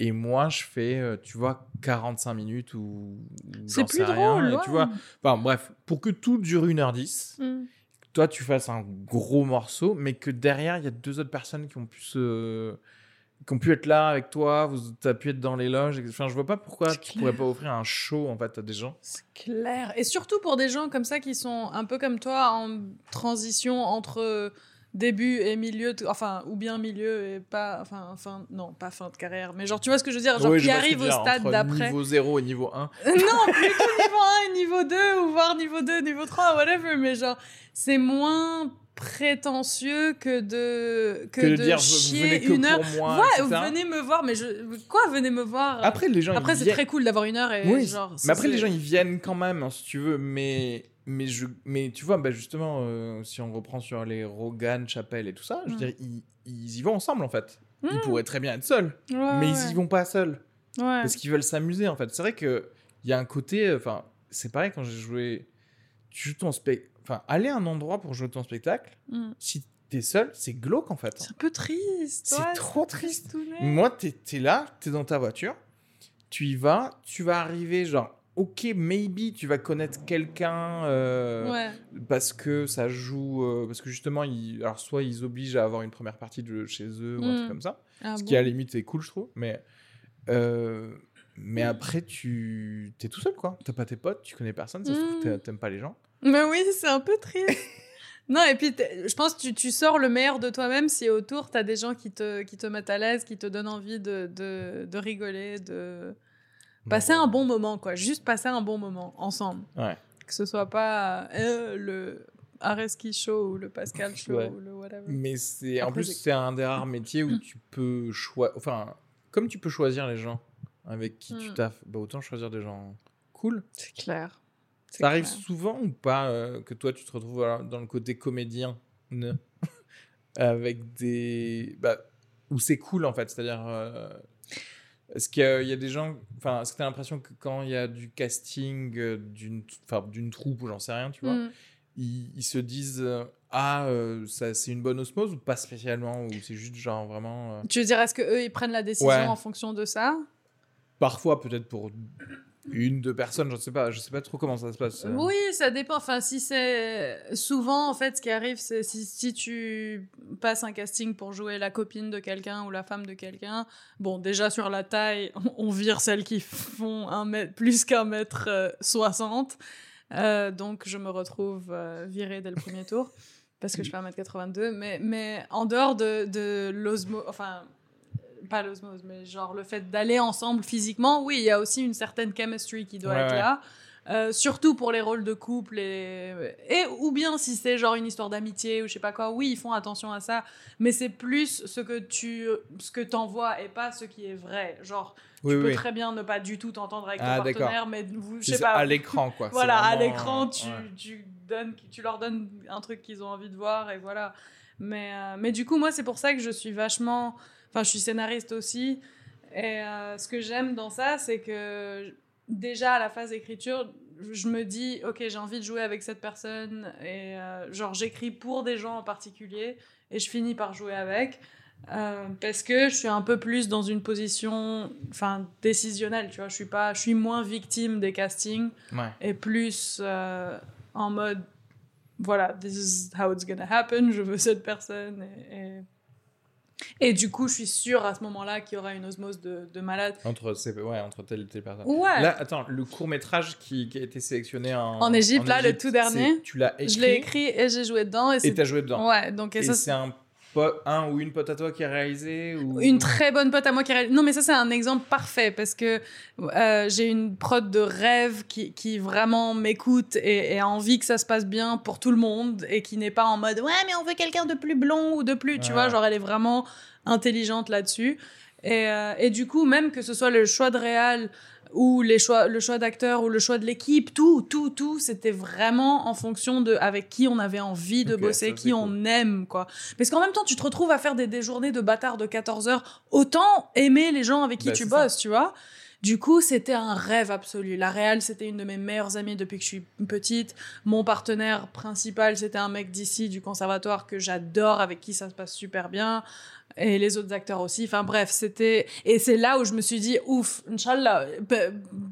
Et moi, je fais, euh, tu vois, 45 minutes ou. C'est plus sais rien, drôle, ouais. Tu vois, enfin, bref, pour que tout dure 1h10, Hmm. Toi, tu fasses un gros morceau, mais que derrière, il y a deux autres personnes qui ont pu se qui ont pu être là avec toi, vous as pu être dans les loges. Enfin, je vois pas pourquoi tu pourrais pas offrir un show en fait à des gens. C'est clair. Et surtout pour des gens comme ça qui sont un peu comme toi en transition entre début et milieu, de- enfin, ou bien milieu et pas, enfin, fin, non, pas fin de carrière, mais genre, tu vois ce que je veux dire, genre, Oui, qui arrive au stade d'après. Niveau 0 et niveau 1. non, plutôt niveau 1 et niveau 2, ou voire niveau 2, niveau 3, whatever, mais genre, c'est moins prétentieux que de, que Que de de dire, chier une heure. moi. Ouais, venez me voir, mais je... quoi, venez me voir? Après, les gens. Après, c'est viennent- très cool d'avoir une heure et Oui, genre. mais après, les gens, ils viennent quand même, hein, si tu veux. Mais, mais, je, mais tu vois, bah, justement, euh, si on reprend sur les Rogan, Chapelle et tout ça, je veux Mm. dire, ils, ils y vont ensemble, en fait. Ils Mm. pourraient très bien être seuls, Ouais, mais ouais. ils y vont pas seuls. Ouais. Parce qu'ils veulent s'amuser, en fait. C'est vrai qu'il y a un côté... euh, Enfin, c'est pareil quand j'ai joué... Tu joues ton spectacle... Enfin, aller à un endroit pour jouer ton spectacle, Mm. si t'es seul, c'est glauque, en fait. C'est un peu triste. C'est trop tristounet. Moi, t'es es là, t'es dans ta voiture, tu y vas, tu vas arriver genre, ok, maybe tu vas connaître quelqu'un euh, Ouais. parce que ça joue, euh, parce que justement, ils, alors soit ils obligent à avoir une première partie de chez eux ou un Mm. truc comme ça, Ah ce bon qui à la limite est cool, je trouve, mais. euh, mais après, tu es tout seul, quoi. T'as pas tes potes, tu connais personne, ça se trouve, Mm. t'a- t'aimes pas les gens. Mais oui, c'est un peu triste. non, et puis t'es- je pense que tu, tu sors le meilleur de toi-même si autour, tu as des gens qui te, qui te mettent à l'aise, qui te donnent envie de, de, de rigoler, de passer un bon moment, quoi. Juste passer un bon moment ensemble. Ouais. Que ce soit pas euh, le Areski Show ou le Pascal Show Ouais. ou le whatever. Mais c'est en plus c'est- un des rares métiers où tu peux choisir enfin comme tu peux choisir les gens avec qui tu Mm. taffes, bah autant choisir des gens cool. C'est clair. Ça arrive souvent ou pas euh, que toi tu te retrouves dans le côté comédien ne avec des bah, où c'est cool en fait, c'est-à-dire euh, est-ce qu'il y, a- il y a des gens enfin est-ce que tu as l'impression que quand il y a du casting euh, d'une troupe ou j'en sais rien, tu vois, Mm. ils, ils se disent euh, ah euh, ça c'est une bonne osmose ou pas spécialement ou c'est juste genre vraiment euh, Tu veux dire, est-ce que eux ils prennent la décision Ouais. en fonction de ça? Parfois peut-être pour une deux personnes je sais pas je sais pas trop comment ça se passe euh. Oui, ça dépend. Enfin, si c'est souvent en fait, ce qui arrive, c'est si, si tu passes un casting pour jouer la copine de quelqu'un ou la femme de quelqu'un. Bon, déjà sur la taille, on, vire celles qui font un mètre plus qu'un mètre euh, 60. Euh, donc je me retrouve euh, virée dès le premier tour parce que je fais 1m82. Mais, mais en dehors de, de l'osmose, enfin, pas l'osmose, mais genre le fait d'aller ensemble physiquement, oui, il y a aussi une certaine chemistry qui doit Ouais, être ouais. là. Euh, surtout pour les rôles de couple et, et ou bien si c'est genre une histoire d'amitié ou je sais pas quoi oui ils font attention à ça mais c'est plus ce que tu ce que t'envoies et pas ce qui est vrai genre oui, tu peux oui. très bien ne pas du tout t'entendre avec Ah, ton partenaire mais vous je sais pas à l'écran quoi voilà, à l'écran, euh, tu, ouais. tu, donnes, tu leur donnes un truc qu'ils ont envie de voir et voilà. Mais, euh, mais du coup, moi, c'est pour ça que je suis vachement. Enfin, je suis scénariste aussi. Et euh, ce que j'aime dans ça, c'est que déjà à la phase d'écriture, je me dis, ok, j'ai envie de jouer avec cette personne. Et euh, genre, j'écris pour des gens en particulier. Et je finis par jouer avec. Euh, parce que je suis un peu plus dans une position enfin décisionnelle tu vois je suis pas je suis moins victime des castings Ouais. et plus euh, en mode voilà, this is how it's gonna happen, je veux cette personne. Et, et, et du coup, je suis sûre à ce moment-là qu'il y aura une osmose de, de malade. Entre, ces- ouais, entre telle et telle personne. Ouais, Là, attends, le court métrage qui, qui a été sélectionné en, En Égypte, là, le tout dernier. Tu l'as écrit, je l'ai écrit et j'ai joué dedans. Et, t'as joué dedans. Ouais, donc et Et ça, c'est un, un ou une pote à toi qui a réalisé ou... Une très bonne pote à moi qui a... Non, mais ça, c'est un exemple parfait parce que euh, j'ai une prod de rêve qui, qui vraiment m'écoute et, et a envie que ça se passe bien pour tout le monde et qui n'est pas en mode ouais, mais on veut quelqu'un de plus blond ou de plus. Tu vois, genre, elle est vraiment intelligente là-dessus. Et, euh, et du coup, même que ce soit le choix de réal ou les choix, le choix d'acteur ou le choix de l'équipe, tout, tout, tout, c'était vraiment en fonction de avec qui on avait envie de bosser, qui on cool. aime, quoi. Parce qu'en même temps, tu te retrouves à faire des, des journées de bâtard de 14 heures. Autant aimer les gens avec qui Bah, tu ça. bosses, tu vois. Du coup, c'était un rêve absolu. La Real, c'était une de mes meilleures amies depuis que je suis petite. Mon partenaire principal, c'était un mec d'ici, du conservatoire, que j'adore, avec qui ça se passe super bien. Et les autres acteurs aussi. Enfin bref, c'était... Et c'est là où je me suis dit, ouf, Inch'Allah,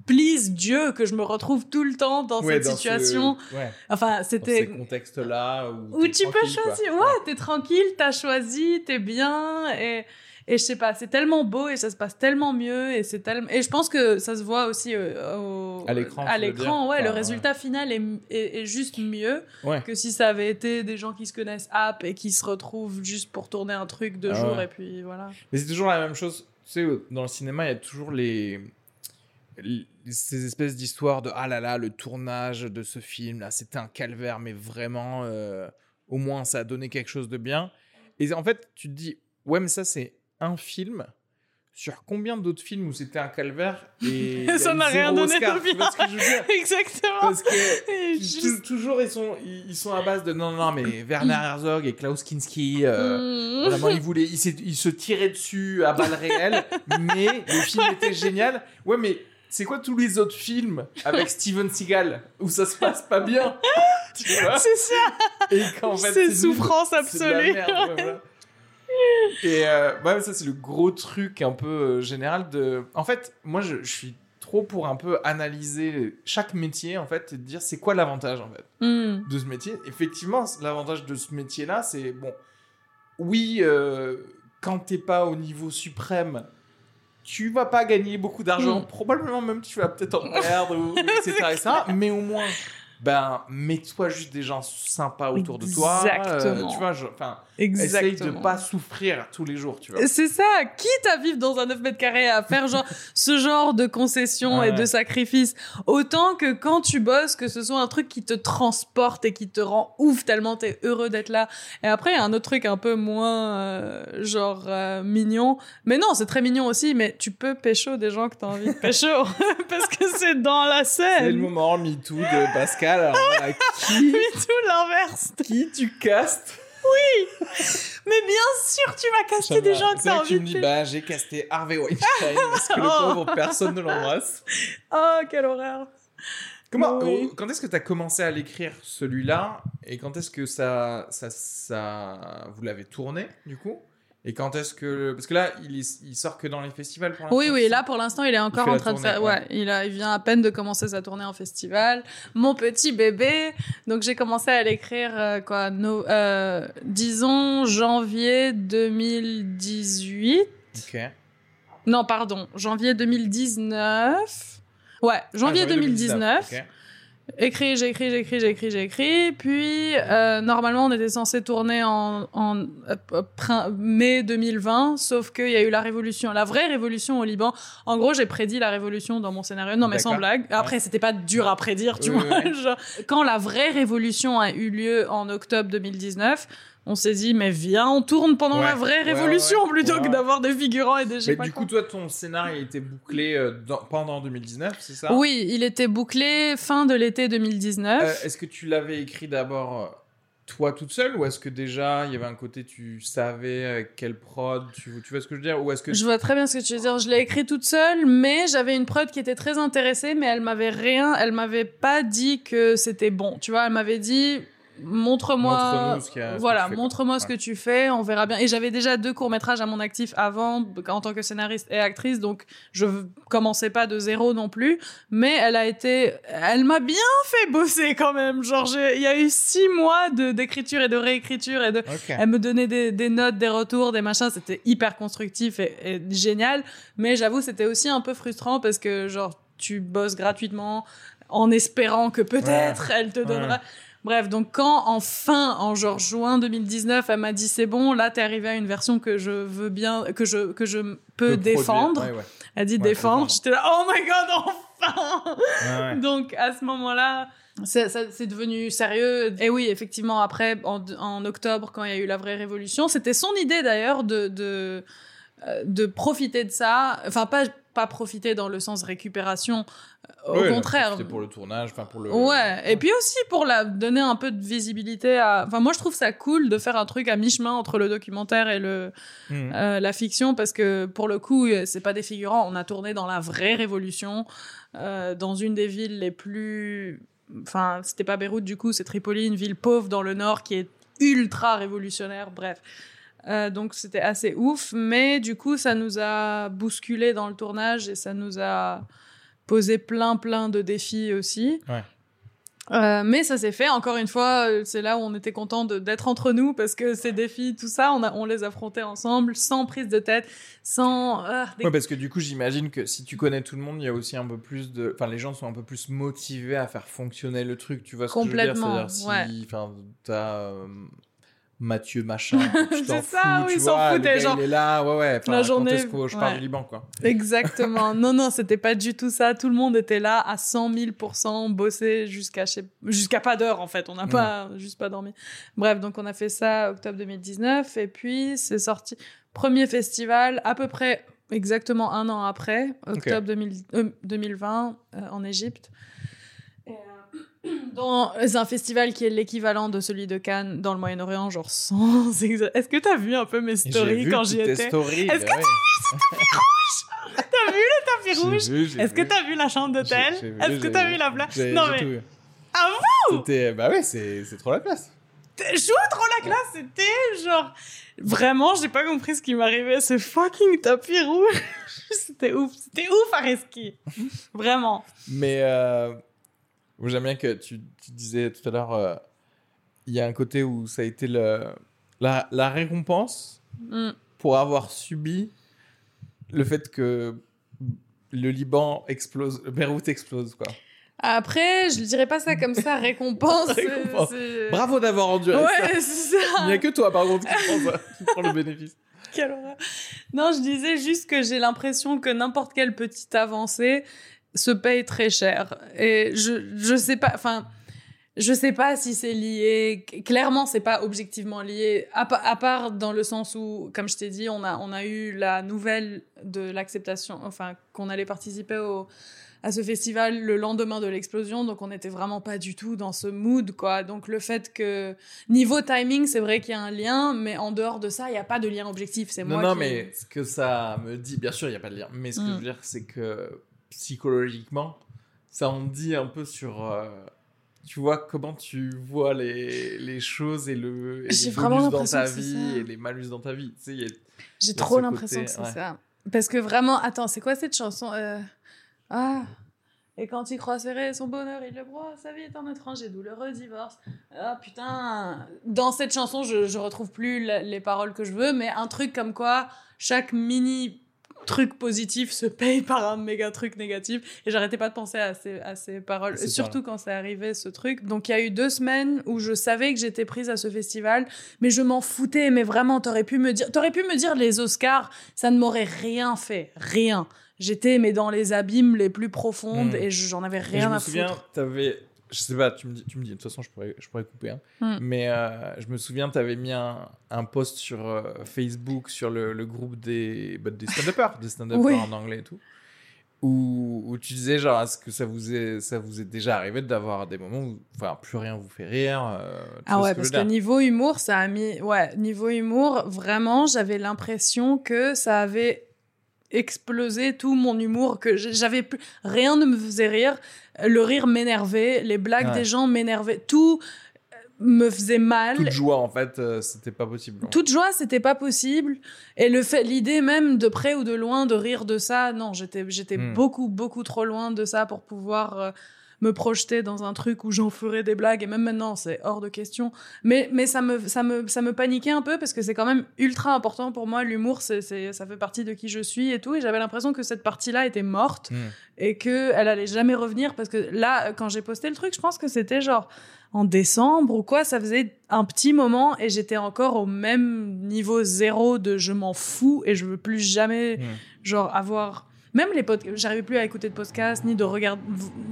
please Dieu, que je me retrouve tout le temps dans Ouais, cette dans ce- situation. ouais, Enfin, dans c'était... ces contextes-là où, Où t'es tu peux quoi. choisir. Ouais, t'es tranquille, t'as choisi, t'es bien. Et, et je sais pas, c'est tellement beau et ça se passe tellement mieux. Et, c'est tellement... et je pense que ça se voit aussi euh, au- À l'écran, À ouais, le résultat final est, est, est juste mieux Ouais. que si ça avait été des gens qui se connaissent app et qui se retrouvent juste pour tourner un truc deux Ah jours ouais. et puis voilà. Mais c'est toujours la même chose. Tu sais, dans le cinéma, il y a toujours les- ces espèces d'histoires de ah là là, le tournage de ce film là, c'était un calvaire, mais vraiment, euh, au moins ça a donné quelque chose de bien. Et en fait, tu te dis ouais, mais ça c'est un film. Sur combien d'autres films où c'était un calvaire et Ça n'a rien donné Oscar, tu vois bien. ce que je veux dire? Exactement. Parce que Et tou- juste- toujours ils sont ils ils sont à base de non non mais Werner Herzog et Klaus Kinski euh, Mm. Vraiment, il voulait, il, s'est- il se tirait dessus à balles réelles, mais le film était génial. Ouais, mais c'est quoi tous les autres films avec Steven Seagal où ça se passe pas bien? C'est ça, Et qu'en fait, c'est souffrance absolue. merde, ouais, voilà. Et euh, ouais, ça, c'est le gros truc un peu euh, général de. En fait, moi, je, je suis trop pour un peu analyser chaque métier, en fait, et de dire c'est quoi l'avantage, en fait, Hmm. de ce métier. Effectivement, l'avantage de ce métier-là, c'est bon. Oui, euh, quand t'es pas au niveau suprême, tu vas pas gagner beaucoup d'argent. Mm. Probablement même tu vas peut-être en perdre, ou, etc., etc. Mais au moins, ben, mets-toi juste des gens sympas autour de toi. euh, tu vois, enfin, essaye de pas souffrir tous les jours, tu vois. C'est ça, quitte à vivre dans un 9 mètres carrés, à faire genre ce genre de concessions et de sacrifices, autant que quand tu bosses, que ce soit un truc qui te transporte et qui te rend ouf tellement t'es heureux d'être là. Et après, il y a un autre truc un peu moins euh, genre euh, mignon, mais non, c'est très mignon aussi, mais tu peux pécho des gens que t'as envie de pécho, parce que c'est dans la C'est le scène. moment MeToo de Pascal. Alors, voilà, qui, Mais tout l'inverse. qui tu castes Mais bien sûr, tu vas caster des gens que t'as que tu envie me dis, bah, j'ai casté Harvey Weinstein parce que le Oh. pauvre, personne ne l'embrasse. Oh, quelle horreur. Comment, Oui. quand est-ce que tu as commencé à l'écrire celui-là? Et quand est-ce que ça, ça, ça, vous l'avez tourné du coup? Et quand est-ce que, parce que là, il, est- il sort que dans les festivals pour l'instant. Oui, oui, là pour l'instant, il est encore en train de tournée, ouais. Ouais, il, a, il vient à peine de commencer sa tournée en festival. Mon petit bébé. Donc j'ai commencé à l'écrire, euh, quoi, no- euh, disons janvier 2018. Ok. Non, pardon, janvier 2019. Ouais, janvier Ah, 2019. ok. Écrit, j'ai écrit, j'ai écrit, j'ai écrit, j'ai écrit. Puis, euh, normalement, on était censé tourner en, en euh, mai 2020, sauf qu'il y a eu la révolution, la vraie révolution au Liban. En gros, j'ai prédit la révolution dans mon scénario. Non, mais sans blague. Après, c'était pas dur à prédire, tu Oui, vois. oui, Genre, quand la vraie révolution a eu lieu en octobre 2019, on s'est dit, mais viens, on tourne pendant Ouais. la vraie révolution ouais. plutôt que d'avoir des figurants et des Mais pas du quoi. coup, toi, ton scénario était bouclé euh, dans- pendant 2019, c'est ça? Oui, il était bouclé fin de l'été 2019. Euh, est-ce que tu l'avais écrit d'abord euh, toi toute seule ou est-ce que déjà il y avait un côté tu savais avec quelle prod tu, tu vois ce que je veux dire ou est-ce que Je vois très bien ce que tu veux dire. Je l'ai écrit toute seule, mais j'avais une prod qui était très intéressée, mais elle m'avait rien, elle m'avait pas dit que c'était bon. Tu vois, elle m'avait dit montre-moi, ce voilà, tu fais, quoi. montre-moi ce que tu fais, on verra bien. Et j'avais déjà deux courts métrages à mon actif avant, en tant que scénariste et actrice, donc je commençais pas de zéro non plus. Mais elle a été, elle m'a bien fait bosser quand même. Genre, il y a eu six mois de d'écriture et de réécriture et de elle me donnait des, des notes, des retours, des machins. C'était hyper constructif et, et génial. Mais j'avoue, c'était aussi un peu frustrant parce que, genre, tu bosses gratuitement en espérant que peut-être elle te donnera. Bref, donc quand enfin, en genre juin 2019, elle m'a dit c'est bon, là t'es arrivé à une version que je veux bien, que je, que je peux défendre. Ouais, ouais. Elle dit Ouais, défendre. J'étais là, oh my god, enfin donc à ce moment-là, c'est devenu sérieux. Et oui, effectivement, après, en, en octobre, quand il y a eu la vraie révolution, c'était son idée d'ailleurs de, de, euh, de profiter de ça. Enfin, pas, pas profiter dans le sens récupération, euh, au contraire. C'était pour le tournage, enfin pour le. Ouais, et puis aussi pour la donner un peu de visibilité à. Enfin, moi je trouve ça cool de faire un truc à mi-chemin entre le documentaire et le Mhm. euh, la fiction parce que pour le coup, euh, c'est pas des figurants. On a tourné dans la vraie révolution, euh, dans une des villes les plus. Enfin, c'était pas Beyrouth du coup, c'est Tripoli, une ville pauvre dans le nord qui est ultra révolutionnaire. Bref. Euh, donc c'était assez ouf, mais du coup ça nous a bousculé dans le tournage et ça nous a posé plein plein de défis aussi. Ouais. Euh, mais ça s'est fait. Encore une fois, euh, c'est là où on était content d'être entre nous parce que ces défis, tout ça, on, a, on les affrontait ensemble, sans prise de tête, sans. des- Ouais, parce que du coup, j'imagine que si tu connais tout le monde, il y a aussi un peu plus de. Enfin, les gens sont un peu plus motivés à faire fonctionner le truc, tu vois ce que je veux dire? Complètement, C'est-à-dire si. Enfin, t'as. Mathieu machin, tu t'en C'est ça, fous, oui, tu ils s'en vois, le foutaient, gars, genre, il est là, ouais, ouais. Enfin, la quand journée, est-ce que je ouais. du Liban, quoi. Exactement. non, non, c'était pas du tout ça. Tout le monde était là à 100 000% bossé jusqu'à jusqu'à pas d'heure en fait. On n'a pas juste pas dormi. Bref, donc on a fait ça octobre 2019 et puis c'est sorti premier festival à peu près exactement un an après, octobre 2000 euh, 2020 euh, en Égypte. Dans un festival qui est l'équivalent de celui de Cannes dans le Moyen-Orient, genre sans Est-ce que t'as vu un peu mes stories vu quand j'y étais stories, Est-ce bah que ouais. T'as vu le tapis rouge vu, j'ai Est-ce que t'as vu la chambre d'hôtel Est-ce que t'as vu. la place Non mais. Ah C'était. Bah ouais, c'est trop la classe. je trop la classe, c'était genre vraiment, j'ai pas compris ce qui m'arrivait, ce fucking tapis rouge. c'était ouf, c'était ouf à risquer. vraiment. Mais euh, j'aime bien que tu, tu disais tout à l'heure, euh, il y a un côté où ça a été le, la, la récompense Mm. pour avoir subi le fait que le Liban explose, Beyrouth explose, quoi. Après, je ne dirais pas ça comme ça, récompense. Récompense. Bravo d'avoir enduré ça. Ouais, c'est ça. Il n'y a que toi, par contre, qui prends, qui prends le bénéfice. Quelle horreur. Non, je disais juste que j'ai l'impression que n'importe quelle petite avancée se paye très cher. Et je, je sais pas, enfin, je sais pas si c'est lié. Clairement, c'est pas objectivement lié. À, pa- à part dans le sens où, comme je t'ai dit, on a, on a eu la nouvelle de l'acceptation, enfin, qu'on allait participer au, à ce festival le lendemain de l'explosion, donc on n'était vraiment pas du tout dans ce mood, quoi. Donc le fait que niveau timing, c'est vrai qu'il y a un lien, mais en dehors de ça, il n'y a pas de lien objectif. C'est Non, moi non, qui- mais ce que ça me dit, bien sûr, il n'y a pas de lien. Mais ce que Mm. je veux dire, c'est que psychologiquement, ça en dit un peu sur. euh, tu vois comment tu vois les, les choses et, le, et les bonus dans ta vie et malus dans ta vie. Tu sais, J'ai trop l'impression que c'est ouais. ça. Parce que vraiment, attends, c'est quoi cette chanson Euh, Ah et quand il croit serrer son bonheur, il le broie, sa vie est un étranger, douloureux divorce. Ah putain, dans cette chanson, je, je retrouve plus les paroles que je veux, mais un truc comme quoi chaque mini truc positif se paye par un méga truc négatif. Et j'arrêtais pas de penser à ces, à ces paroles, À surtout quand c'est arrivé ce truc. Donc il y a eu deux semaines où je savais que j'étais prise à ce festival, mais je m'en foutais. Mais vraiment, t'aurais pu me dire, t'aurais pu me dire les Oscars, ça ne m'aurait rien fait, rien. J'étais mais dans les abîmes les plus profondes Mm. et j'en avais Et je rien me à souviens, t'avais. Je sais pas, tu me dis, tu me dis, de toute façon, je pourrais, je pourrais couper. hein. Mm. Mais euh, je me souviens, tu avais mis un, un post sur euh, Facebook sur le, le groupe des, bah, des stand-uppers, des stand-uppers Oui. en anglais et tout. Où, où tu disais, genre, est-ce que ça vous est, ça vous est déjà arrivé d'avoir des moments où enfin, plus rien vous fait rire euh, Ah ouais, que parce que niveau humour, ça a mis. Ouais, niveau humour, vraiment, j'avais l'impression que ça avait explosé tout mon humour, que j'avais plus. Rien ne me faisait rire. Le rire m'énervait, les blagues Ouais. des gens m'énervaient. Tout euh, me faisait mal. Toute joie, en fait, euh, c'était pas possible. Toute joie, c'était pas possible. Et le fait, l'idée même de près ou de loin de rire de ça, non, j'étais, j'étais Hmm. beaucoup, beaucoup trop loin de ça pour pouvoir euh, me projeter dans un truc où j'en ferais des blagues. Et même maintenant, c'est hors de question. Mais, mais ça me, ça me, ça me paniquait un peu parce que c'est quand même ultra important pour moi. L'humour, c'est, ça fait partie de qui je suis et tout. Et j'avais l'impression que cette partie-là était morte Mm. et que elle allait jamais revenir parce que là, quand j'ai posté le truc, je pense que c'était genre en décembre ou quoi, ça faisait un petit moment et j'étais encore au même niveau zéro de je m'en fous et je veux plus jamais Mm. genre avoir même les podcasts, j'arrivais plus à écouter de podcasts ni de regarder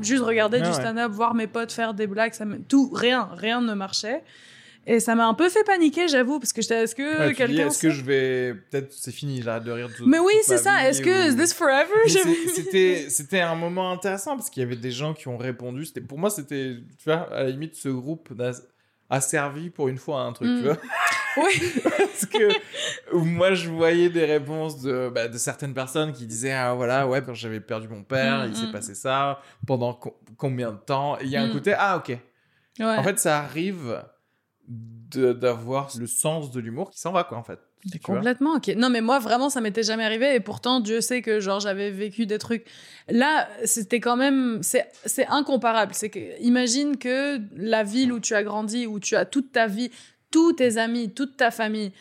juste regarder Ah du ouais. stand-up, voir mes potes faire des blagues, ça tout rien, rien ne marchait. Et ça m'a un peu fait paniquer, j'avoue, parce que j'étais, est-ce que Ouais, quelqu'un est-ce que je vais. Peut-être c'est fini, j'arrête de rire. Mais oui, c'est ça. Est-ce que ou- is this forever C'était, c'était un moment intéressant parce qu'il y avait des gens qui ont répondu. C'était, pour moi, c'était, tu vois, à la limite, ce groupe a servi pour une fois à un truc, Mm. tu vois. Oui. parce que moi, je voyais des réponses de, bah, de certaines personnes qui disaient, ah voilà, ouais, quand j'avais perdu mon père, Mm, il s'est mm. passé ça, pendant co- combien de temps? Et il y a un Mm. côté, ah ok. Ouais. En fait, ça arrive d'avoir le sens de l'humour qui s'en va, quoi, en fait. Complètement, ok. Non, mais moi, vraiment, ça m'était jamais arrivé. Et pourtant, Dieu sait que, genre, j'avais vécu des trucs. Là, c'était quand même. C'est incomparable. C'est que, imagine que la ville où tu as grandi, où tu as toute ta vie, tous tes amis, toute ta famille,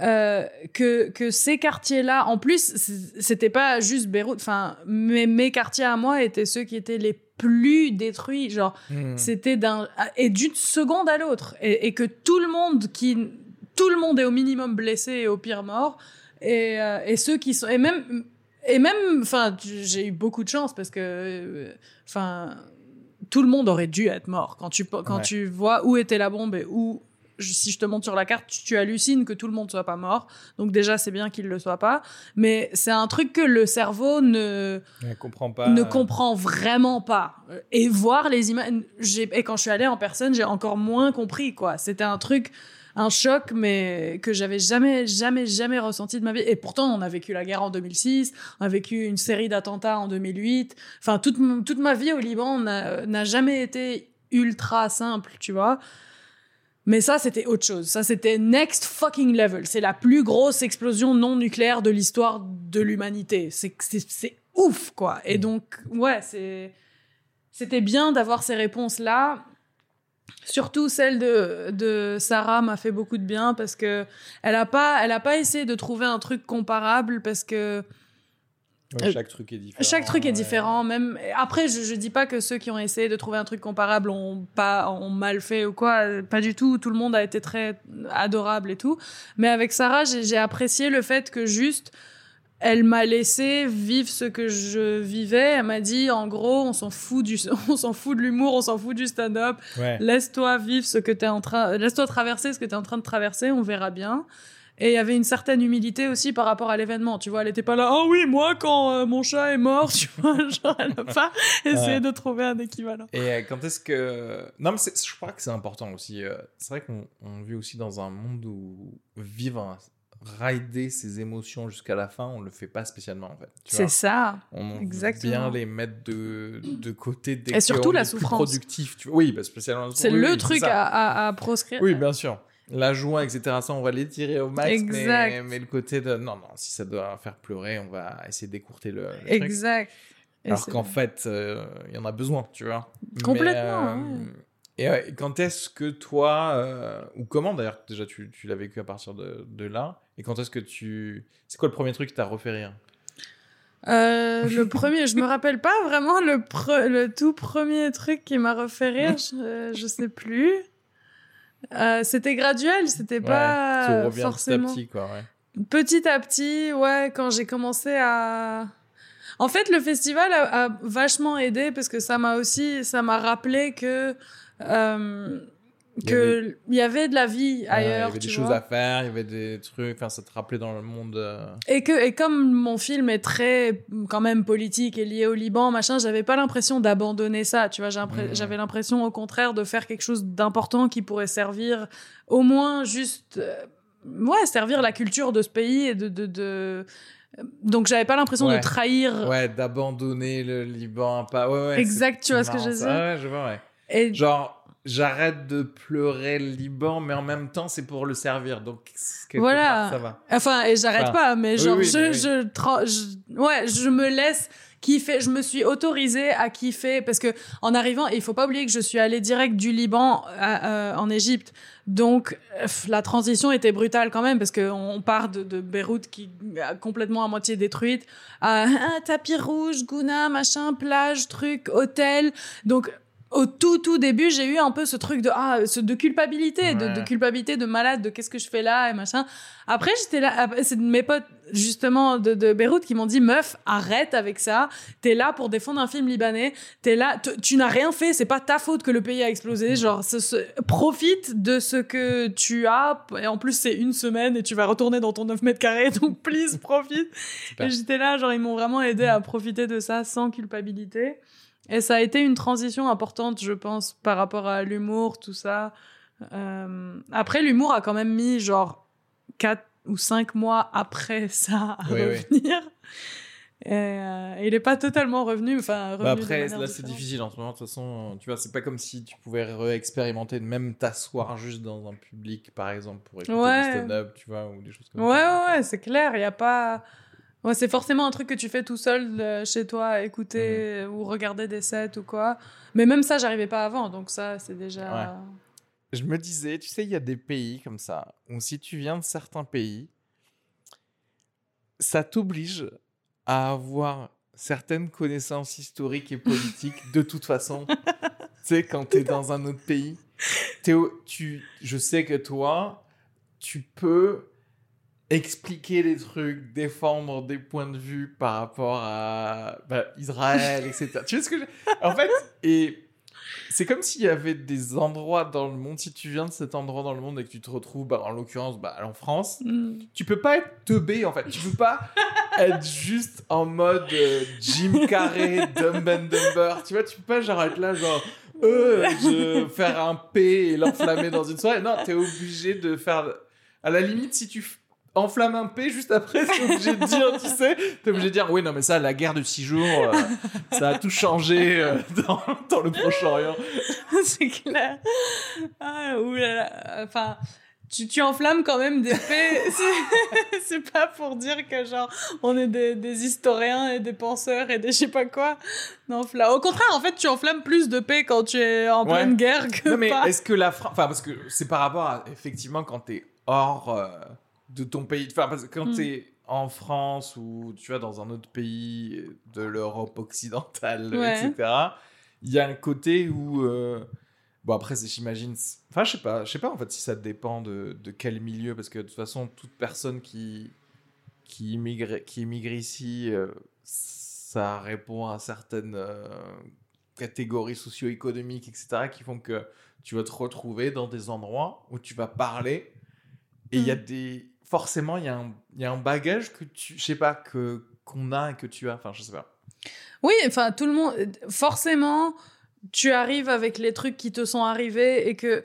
euh, que, que ces quartiers-là, en plus, c'était pas juste Beyrouth. Enfin, mes, mes quartiers à moi étaient ceux qui étaient les plus détruits. Genre, Mm. c'était d'un et d'une seconde à l'autre et, et que tout le monde qui tout le monde est au minimum blessé et au pire mort et, euh, et ceux qui sont et même et même enfin j'ai eu beaucoup de chance parce que euh, enfin tout le monde aurait dû être mort quand tu quand Ouais. tu vois où était la bombe et où si je te montre sur la carte, tu, tu hallucines que tout le monde soit pas mort. Donc déjà, c'est bien qu'il le soit pas. Mais c'est un truc que le cerveau ne Je comprends pas. ne comprend vraiment pas. Et voir les images, et quand je suis allée en personne, j'ai encore moins compris quoi. C'était un truc, un choc, mais que j'avais jamais, jamais, jamais ressenti de ma vie. Et pourtant, on a vécu la guerre en 2006, on a vécu une série d'attentats en 2008. Enfin, toute, toute ma vie au Liban n'a jamais été ultra simple, tu vois. Mais ça, c'était autre chose. Ça, c'était next fucking level. C'est la plus grosse explosion non nucléaire de l'histoire de l'humanité. C'est, ouf, quoi. Et donc, ouais, c'est, c'était bien d'avoir ces réponses-là. Surtout celle de, de Sarah m'a fait beaucoup de bien parce que elle a pas, elle a pas essayé de trouver un truc comparable parce que Ouais, Euh, chaque truc est différent. chaque truc est différent. Même après, je, je dis pas que ceux qui ont essayé de trouver un truc comparable ont pas ont mal fait ou quoi. Pas du tout. Tout le monde a été très adorable et tout. Mais avec Sarah, j'ai j'ai apprécié le fait que juste elle m'a laissé vivre ce que je vivais. Elle m'a dit, en gros, on s'en fout du, on s'en fout de l'humour, on s'en fout du stand-up. Ouais. Laisse-toi vivre ce que t'es en train, laisse-toi traverser ce que t'es en train de traverser, on verra bien. Et il y avait une certaine humilité aussi par rapport à l'événement. Tu vois, elle était pas là, ah oui, moi, quand euh, mon chat est mort, tu vois, genre, elle a pas essayé Ouais. de trouver un équivalent. Et euh, quand est-ce que. Non, mais c'est- je crois que c'est important aussi. euh, C'est vrai qu'on on vit aussi dans un monde où vivre, rider ses émotions jusqu'à la fin, on le fait pas spécialement en fait. C'est ça. On exactement. bien les mettre de, de côté dès Et surtout la souffrance. productif. Tu vois. Oui, bah, spécialement. C'est oui, le oui, truc à, à, à proscrire. Oui, bien sûr. La joie, etc., ça, on va les tirer au max. Exact. Mais, mais le côté de. Non, non, si ça doit faire pleurer, on va essayer d'écourter le, le truc. Exact. Et Alors qu'en fait, euh, il y en a besoin, tu vois. Complètement, Mais, euh, ouais. Et euh, quand est-ce que toi, euh, ou comment d'ailleurs, déjà tu, tu l'as vécu à partir de, de là, et quand est-ce que tu. C'est quoi le premier truc qui t'a refait rire? Euh, le premier, je me rappelle pas vraiment le, pre- le tout premier truc qui m'a refait rire, je, je sais plus. Euh, c'était graduel, c'était Ouais, pas forcément. petit à petit, quoi, ouais. Petit à petit, ouais, quand j'ai commencé à. En fait, le festival a, a vachement aidé parce que ça m'a aussi, ça m'a rappelé que euh, Il y que il y avait de la vie ailleurs, il y avait des choses vois. à faire, il y avait des trucs, enfin, ça te rappelait dans le monde. euh, Et que et comme mon film est très quand même politique et lié au Liban, machin, j'avais pas l'impression d'abandonner ça, tu vois, Mhm. j'avais l'impression au contraire de faire quelque chose d'important qui pourrait servir au moins juste euh, ouais, servir la culture de ce pays et de de, de... donc j'avais pas l'impression Ouais. de trahir Ouais, d'abandonner le Liban, pas. Ouais, ouais. Exact, tu vois ce que je veux dire Ouais, je vois, ouais. Et Genre, j'arrête de pleurer le Liban, mais en même temps, c'est pour le servir. Donc, Voilà. part, ça va. Enfin, et j'arrête Enfin, pas, mais genre, oui, je, oui. je, je- ouais, je me laisse kiffer. Je me suis autorisée à kiffer parce que en arrivant, il faut pas oublier que je suis allée direct du Liban à- euh, en Égypte. Donc, euh, la transition était brutale quand même parce que on part de, de Beyrouth qui est complètement à moitié détruite à un tapis rouge, Gouna, machin, plage, truc, hôtel. Donc, au tout tout début, j'ai eu un peu ce truc de ah, ce- de culpabilité, de, Ouais. de culpabilité de malade, de qu'est-ce que je fais là et machin. Après, j'étais là, c'est mes potes justement de, de Beyrouth qui m'ont dit meuf, arrête avec ça. T'es là pour défendre un film libanais. T'es là, tu n'as rien fait. C'est pas ta faute que le pays a explosé. Genre, ce- ce- profite de ce que tu as. Et en plus, c'est une semaine et tu vas retourner dans ton 9 mètres carrés. Donc, please, profite. J'étais là, genre, ils m'ont vraiment aidé à profiter de ça sans culpabilité. Et ça a été une transition importante, je pense, par rapport à l'humour, tout ça. Euh, Après, l'humour a quand même mis, genre, 4 ou 5 mois après ça à Oui, oui. revenir. Et euh, il est pas totalement revenu. Enfin, revenu Bah après, là, c'est difficile en ce moment. De toute façon, tu vois, c'est pas comme si tu pouvais réexpérimenter, même t'asseoir juste dans un public, par exemple, pour écouter Ouais. du stand-up, tu vois, ou des choses comme Ouais, ça. ouais, ouais, c'est clair. Il y a pas. Ouais, c'est forcément un truc que tu fais tout seul euh, chez toi, écouter ou regarder des sets ou quoi. Mais même ça, j'arrivais pas avant, donc ça, c'est déjà. Je me disais, tu sais, il y a des pays comme ça, où si tu viens de certains pays, ça t'oblige à avoir certaines connaissances historiques et politiques de toute façon. tu sais, quand tu es dans un autre pays, t'es au- tu, je sais que toi, tu peux expliquer des trucs, défendre des points de vue par rapport à bah, Israël, etc. tu vois ce que je... En fait, et c'est comme s'il y avait des endroits dans le monde, si tu viens de cet endroit dans le monde et que tu te retrouves, bah, en l'occurrence, bah, en France, Mm. tu peux pas être teubé en fait. Tu peux pas être juste en mode euh, Jim Carrey, Dumb and Dumber. Tu vois, tu peux pas genre être là, genre, euh, je faire un P et l'enflammer dans une soirée. Non, t'es obligé de faire. À la limite, si tu enflamme un P juste après, t'es obligé de dire, tu sais, t'es obligé de dire, oui, non, mais ça, la guerre de six jours, euh, ça a tout changé euh, dans, dans le Proche-Orient. c'est clair. Ah, oulala. Enfin, tu, tu enflammes quand même des faits. C'est- c'est pas pour dire que, genre, on est des, des historiens et des penseurs et des je sais pas quoi. Non, Au contraire, en fait, tu enflammes plus de paix quand tu es en Ouais. pleine guerre que Non, mais est-ce que la France. Enfin, parce que c'est par rapport à, effectivement, quand t'es hors euh, de ton pays. Enfin, parce que quand Mm. t'es en France ou, tu vois, dans un autre pays de l'Europe occidentale, Ouais. etc., il y a un côté où. euh, Bon, après, c'est- j'imagine. Enfin, je sais pas. Je sais pas, en fait, si ça dépend de, de quel milieu. Parce que, de toute façon, toute personne qui, qui, immigre, qui immigre ici, euh, ça répond à certaines euh, catégories socio-économiques, etc., qui font que tu vas te retrouver dans des endroits où tu vas parler et il y a Mm. des forcément il y, a un- il y a un bagage que tu je sais pas que qu'on a et que tu as enfin je sais pas Oui, enfin, tout le monde. Forcément, tu arrives avec les trucs qui te sont arrivés et que.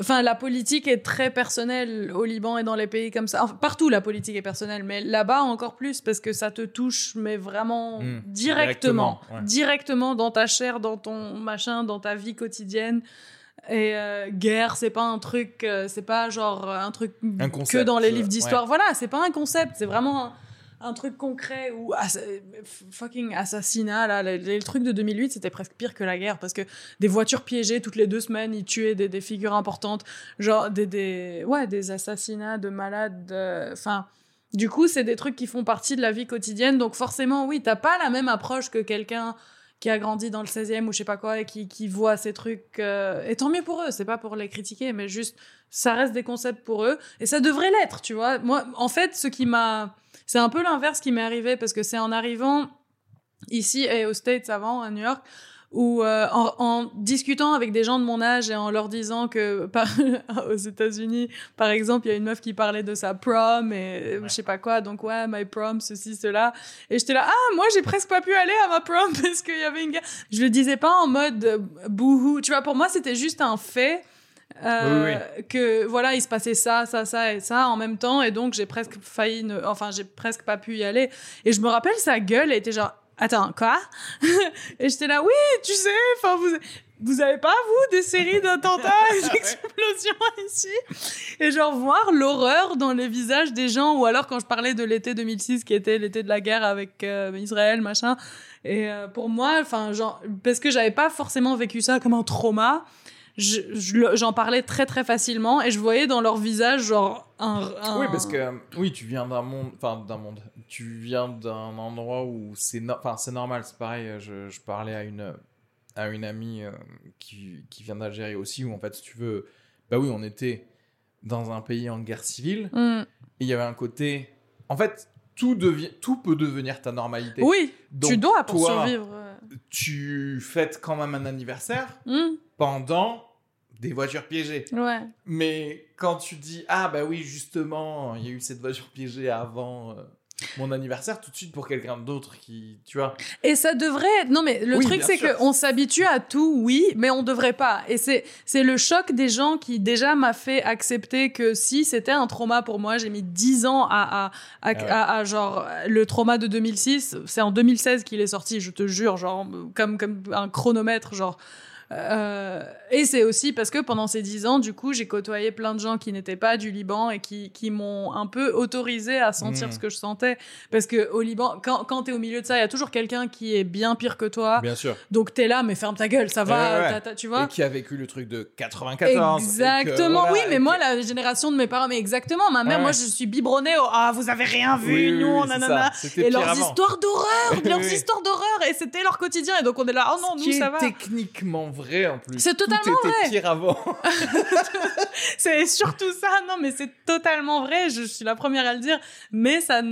Enfin, la politique est très personnelle au Liban et dans les pays comme ça. Enfin, partout, la politique est personnelle, mais là-bas encore plus parce que ça te touche, mais vraiment Mm, directement. directement, ouais. Directement dans ta chair, dans ton machin, dans ta vie quotidienne. Et euh, guerre, c'est pas un truc, euh, c'est pas genre un truc Un que dans les euh, livres d'histoire. Voilà, c'est pas un concept, c'est vraiment un, un truc concret ou fucking assassinat là. Les, les trucs de 2008, c'était presque pire que la guerre parce que des voitures piégées toutes les deux semaines, ils tuaient des, des figures importantes, genre des, des ouais des assassinats de malades. euh, Enfin. du coup, c'est des trucs qui font partie de la vie quotidienne. Donc forcément, oui, t'as pas la même approche que quelqu'un qui a grandi dans le 16e ou je sais pas quoi et qui, qui voit ces trucs. euh, Et tant mieux pour eux, c'est pas pour les critiquer, mais juste, ça reste des concepts pour eux. Et ça devrait l'être, tu vois. Moi, en fait, ce qui m'a. C'est un peu l'inverse qui m'est arrivé parce que c'est en arrivant ici et aux States avant, à New York, où euh, en, en discutant avec des gens de mon âge et en leur disant que par, aux États-Unis, par exemple, il y a une meuf qui parlait de sa prom et euh, je sais pas quoi, donc ouais, my prom, ceci, cela. Et j'étais là, ah, moi j'ai presque pas pu aller à ma prom parce qu'il y avait une guerre. Je le disais pas en mode euh, bouhou, tu vois, pour moi c'était juste un fait. euh, que voilà il se passait ça ça ça et ça en même temps et donc j'ai presque failli ne... enfin j'ai presque pas pu y aller et je me rappelle sa gueule elle était genre attends quoi? Et j'étais là oui tu sais enfin vous vous avez pas vous des séries d'attentats et d'explosions ici? Et genre voir l'horreur dans les visages des gens ou alors quand je parlais de l'été 2006 qui était l'été de la guerre avec euh, Israël machin. Et euh, pour moi enfin genre parce que j'avais pas forcément vécu ça comme un trauma je- je le- j'en parlais très très facilement et je voyais dans leur visage genre un, un- oui parce que euh, oui tu viens d'un monde enfin d'un monde tu viens d'un endroit où c'est no- enfin c'est normal c'est pareil euh, je, je parlais à une à une amie euh, qui, qui vient d'Algérie aussi où en fait si tu veux bah oui on était dans un pays en guerre civile. Et il y avait un côté en fait tout devient tout peut devenir ta normalité. Oui Donc, tu dois pour toi, survivre euh. tu fêtes quand même un anniversaire Hmm. pendant des voitures piégées. Ouais. Mais quand tu dis ah bah oui justement il y a eu cette voiture piégée avant euh, mon anniversaire tout de suite pour quelqu'un d'autre qui tu vois Et ça devrait être... Non, mais le Oui, truc, c'est qu'on s'habitue à tout, oui, mais on devrait pas. Et c'est c'est le choc des gens qui, déjà, m'a fait accepter que si c'était un trauma pour moi, j'ai mis 10 ans à, à, à, Ah ouais. à- à, genre, le trauma de 2006, c'est en 2016 qu'il est sorti, je te jure, genre, comme, comme un chronomètre, genre... Euh, et c'est aussi parce que pendant ces dix ans, du coup, j'ai côtoyé plein de gens qui n'étaient pas du Liban et qui, qui m'ont un peu autorisé à sentir Mm. ce que je sentais. Parce que au Liban, quand, quand t'es au milieu de ça, il y a toujours quelqu'un qui est bien pire que toi. bien sûr Donc t'es là, mais ferme ta gueule, ça va, Ouais, ouais. tu vois. et qui a vécu le truc de 94 et que, Exactement, voilà, oui, mais que- moi, la génération de mes parents, mais exactement, ma mère, Ouais. moi, je suis biberonnée au Ah, vous avez rien vu, Oui, nous, oui, nanana. Et leurs avant. histoires d'horreur, leurs histoires d'horreur, et c'était leur quotidien, et donc on est là, oh non, Ce nous, qui ça est va. techniquement vrai en plus C'est Tout totalement était vrai. pire avant C'est surtout ça, non, mais c'est totalement vrai, je suis la première à le dire, mais ça,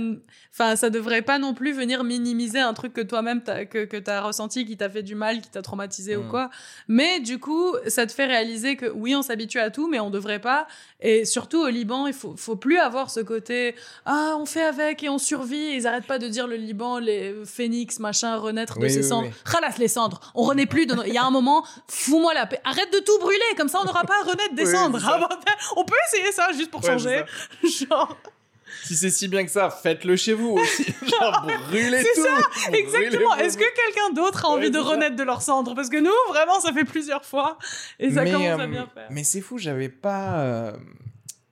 enfin, ça devrait pas non plus venir minimiser un truc que toi-même, t'as- que, que t'as ressenti, qui t'a fait du mal, qui t'a traumatisé ou Mm. quoi. Mais du coup, ça te fait réaliser que oui, on s'habitue à tout, mais on devrait pas. Et surtout au Liban, il faut, faut plus avoir ce côté, ah, on fait avec et on survit. Ils arrêtent pas de dire le Liban, les phénix, machin, renaître de ses oui, cendres. oui. Ralasse les cendres. On renaît plus de. Il y a un moment, fous-moi la paix. Arrête de tout brûler, comme ça on n'aura pas à renaître des Oui, ça. Ah, bordel. on peut essayer ça juste pour Ouais, changer. Genre. si c'est si bien que ça, faites-le chez vous aussi. Genre, brûlez C'est tout. Exactement. Est-ce que quelqu'un d'autre a Ouais, envie de ça. renaître de leur cendre Parce que nous, vraiment, ça fait plusieurs fois et ça Mais, commence à euh, bien faire. Mais c'est fou, j'avais pas, euh,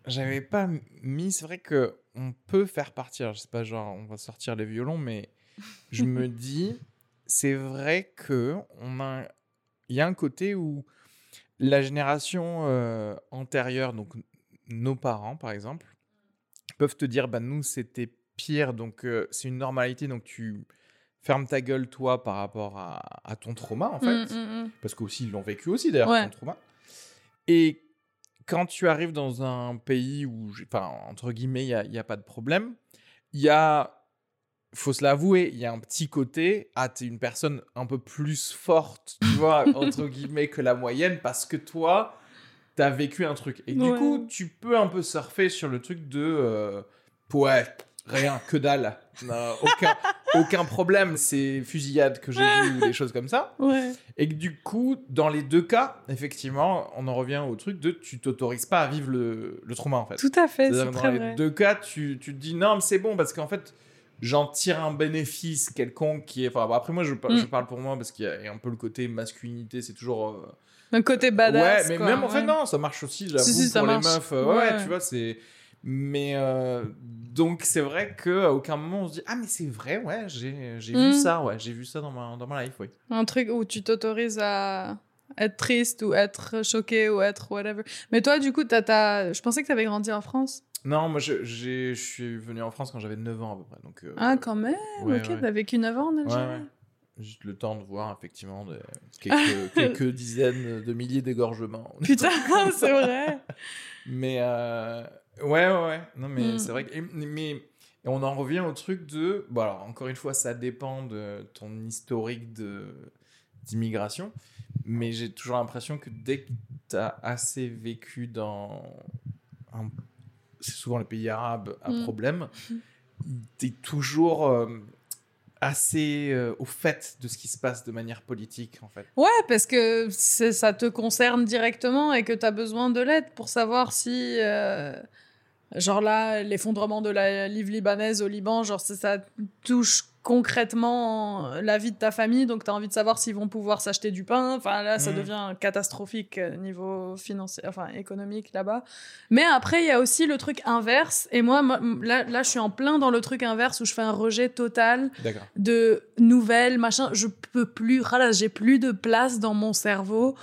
j'avais pas mis. C'est vrai que on peut faire partir. Je sais pas, genre on va sortir les violons, mais je me dis, c'est vrai que on a, il y a un côté où la génération euh, antérieure, donc nos parents par exemple, peuvent te dire, bah nous c'était pire, donc euh, c'est une normalité, donc tu fermes ta gueule toi par rapport à, à ton trauma en fait Mm, mm, mm. parce qu'aussi ils l'ont vécu aussi d'ailleurs, Ouais. ton trauma. Et quand tu arrives dans un pays où, enfin, entre guillemets, il n'y a, pas de problème, il y a, faut se l'avouer, il y a un petit côté, ah, t'es une personne un peu plus forte, tu vois, entre guillemets, que la moyenne, parce que toi, t'as vécu un truc. Et du coup, tu peux un peu surfer sur le truc de, euh, ouais, rien, que dalle, Non, aucun, aucun problème, c'est fusillade que j'ai vu ou des choses comme ça. Ouais. Et que du coup, dans les deux cas, effectivement, on en revient au truc de tu t'autorises pas à vivre le, le trauma en fait. Tout à fait, c'est dans très les vrai. deux cas, tu, tu te dis non, mais c'est bon parce qu'en fait, j'en tire un bénéfice quelconque qui est. Enfin, bon, après, moi, je, par- Mm. je parle pour moi parce qu'il y a il y a un peu le côté masculinité, c'est toujours. euh, Un côté badass. ouais, mais quoi, même en fait, non, ça marche aussi, j'avoue, Si, si, pour les marche. meufs. euh, ouais, Ouais. tu vois, c'est. Mais euh, donc, c'est vrai qu'à aucun moment on se dit Ah, mais c'est vrai, ouais, j'ai Mm. vu ça, ouais, j'ai vu ça dans ma, dans ma life, oui. Un truc où tu t'autorises à être triste ou être choqué ou être whatever. Mais toi, du coup, t'as, t'as... je pensais que t'avais grandi en France. Non, moi je, je suis venu en France quand j'avais 9 ans à peu près. Donc, euh, Ah, quand même. ouais, ok, ouais. t'as vécu 9 ans en Algérie. ouais. Juste le temps de voir effectivement de- quelques, quelques dizaines de milliers d'égorgements. Putain, c'est vrai. Mais euh, ouais, ouais, ouais. Non, mais Mm. c'est vrai que. et- mais et on en revient au truc de. Bon, alors encore une fois, ça dépend de ton historique d'immigration. Mais j'ai toujours l'impression que dès que tu as assez vécu dans. un- C'est souvent les pays arabes à Mm. problème. Tu es toujours. euh, assez euh, au fait de ce qui se passe de manière politique en fait. Ouais, parce que ça te concerne directement et que t'as besoin de l'aide pour savoir si. euh, Genre là, l'effondrement de la livre libanaise au Liban, genre ça, ça touche concrètement la vie de ta famille, donc tu as envie de savoir s'ils vont pouvoir s'acheter du pain. Enfin là, ça Mhm. devient catastrophique euh, niveau financier, enfin économique là-bas. Mais après, il y a aussi le truc inverse. Et moi, là, là, je suis en plein dans le truc inverse où je fais un rejet total de nouvelles, machin. Je peux plus, râle, j'ai plus de place dans mon cerveau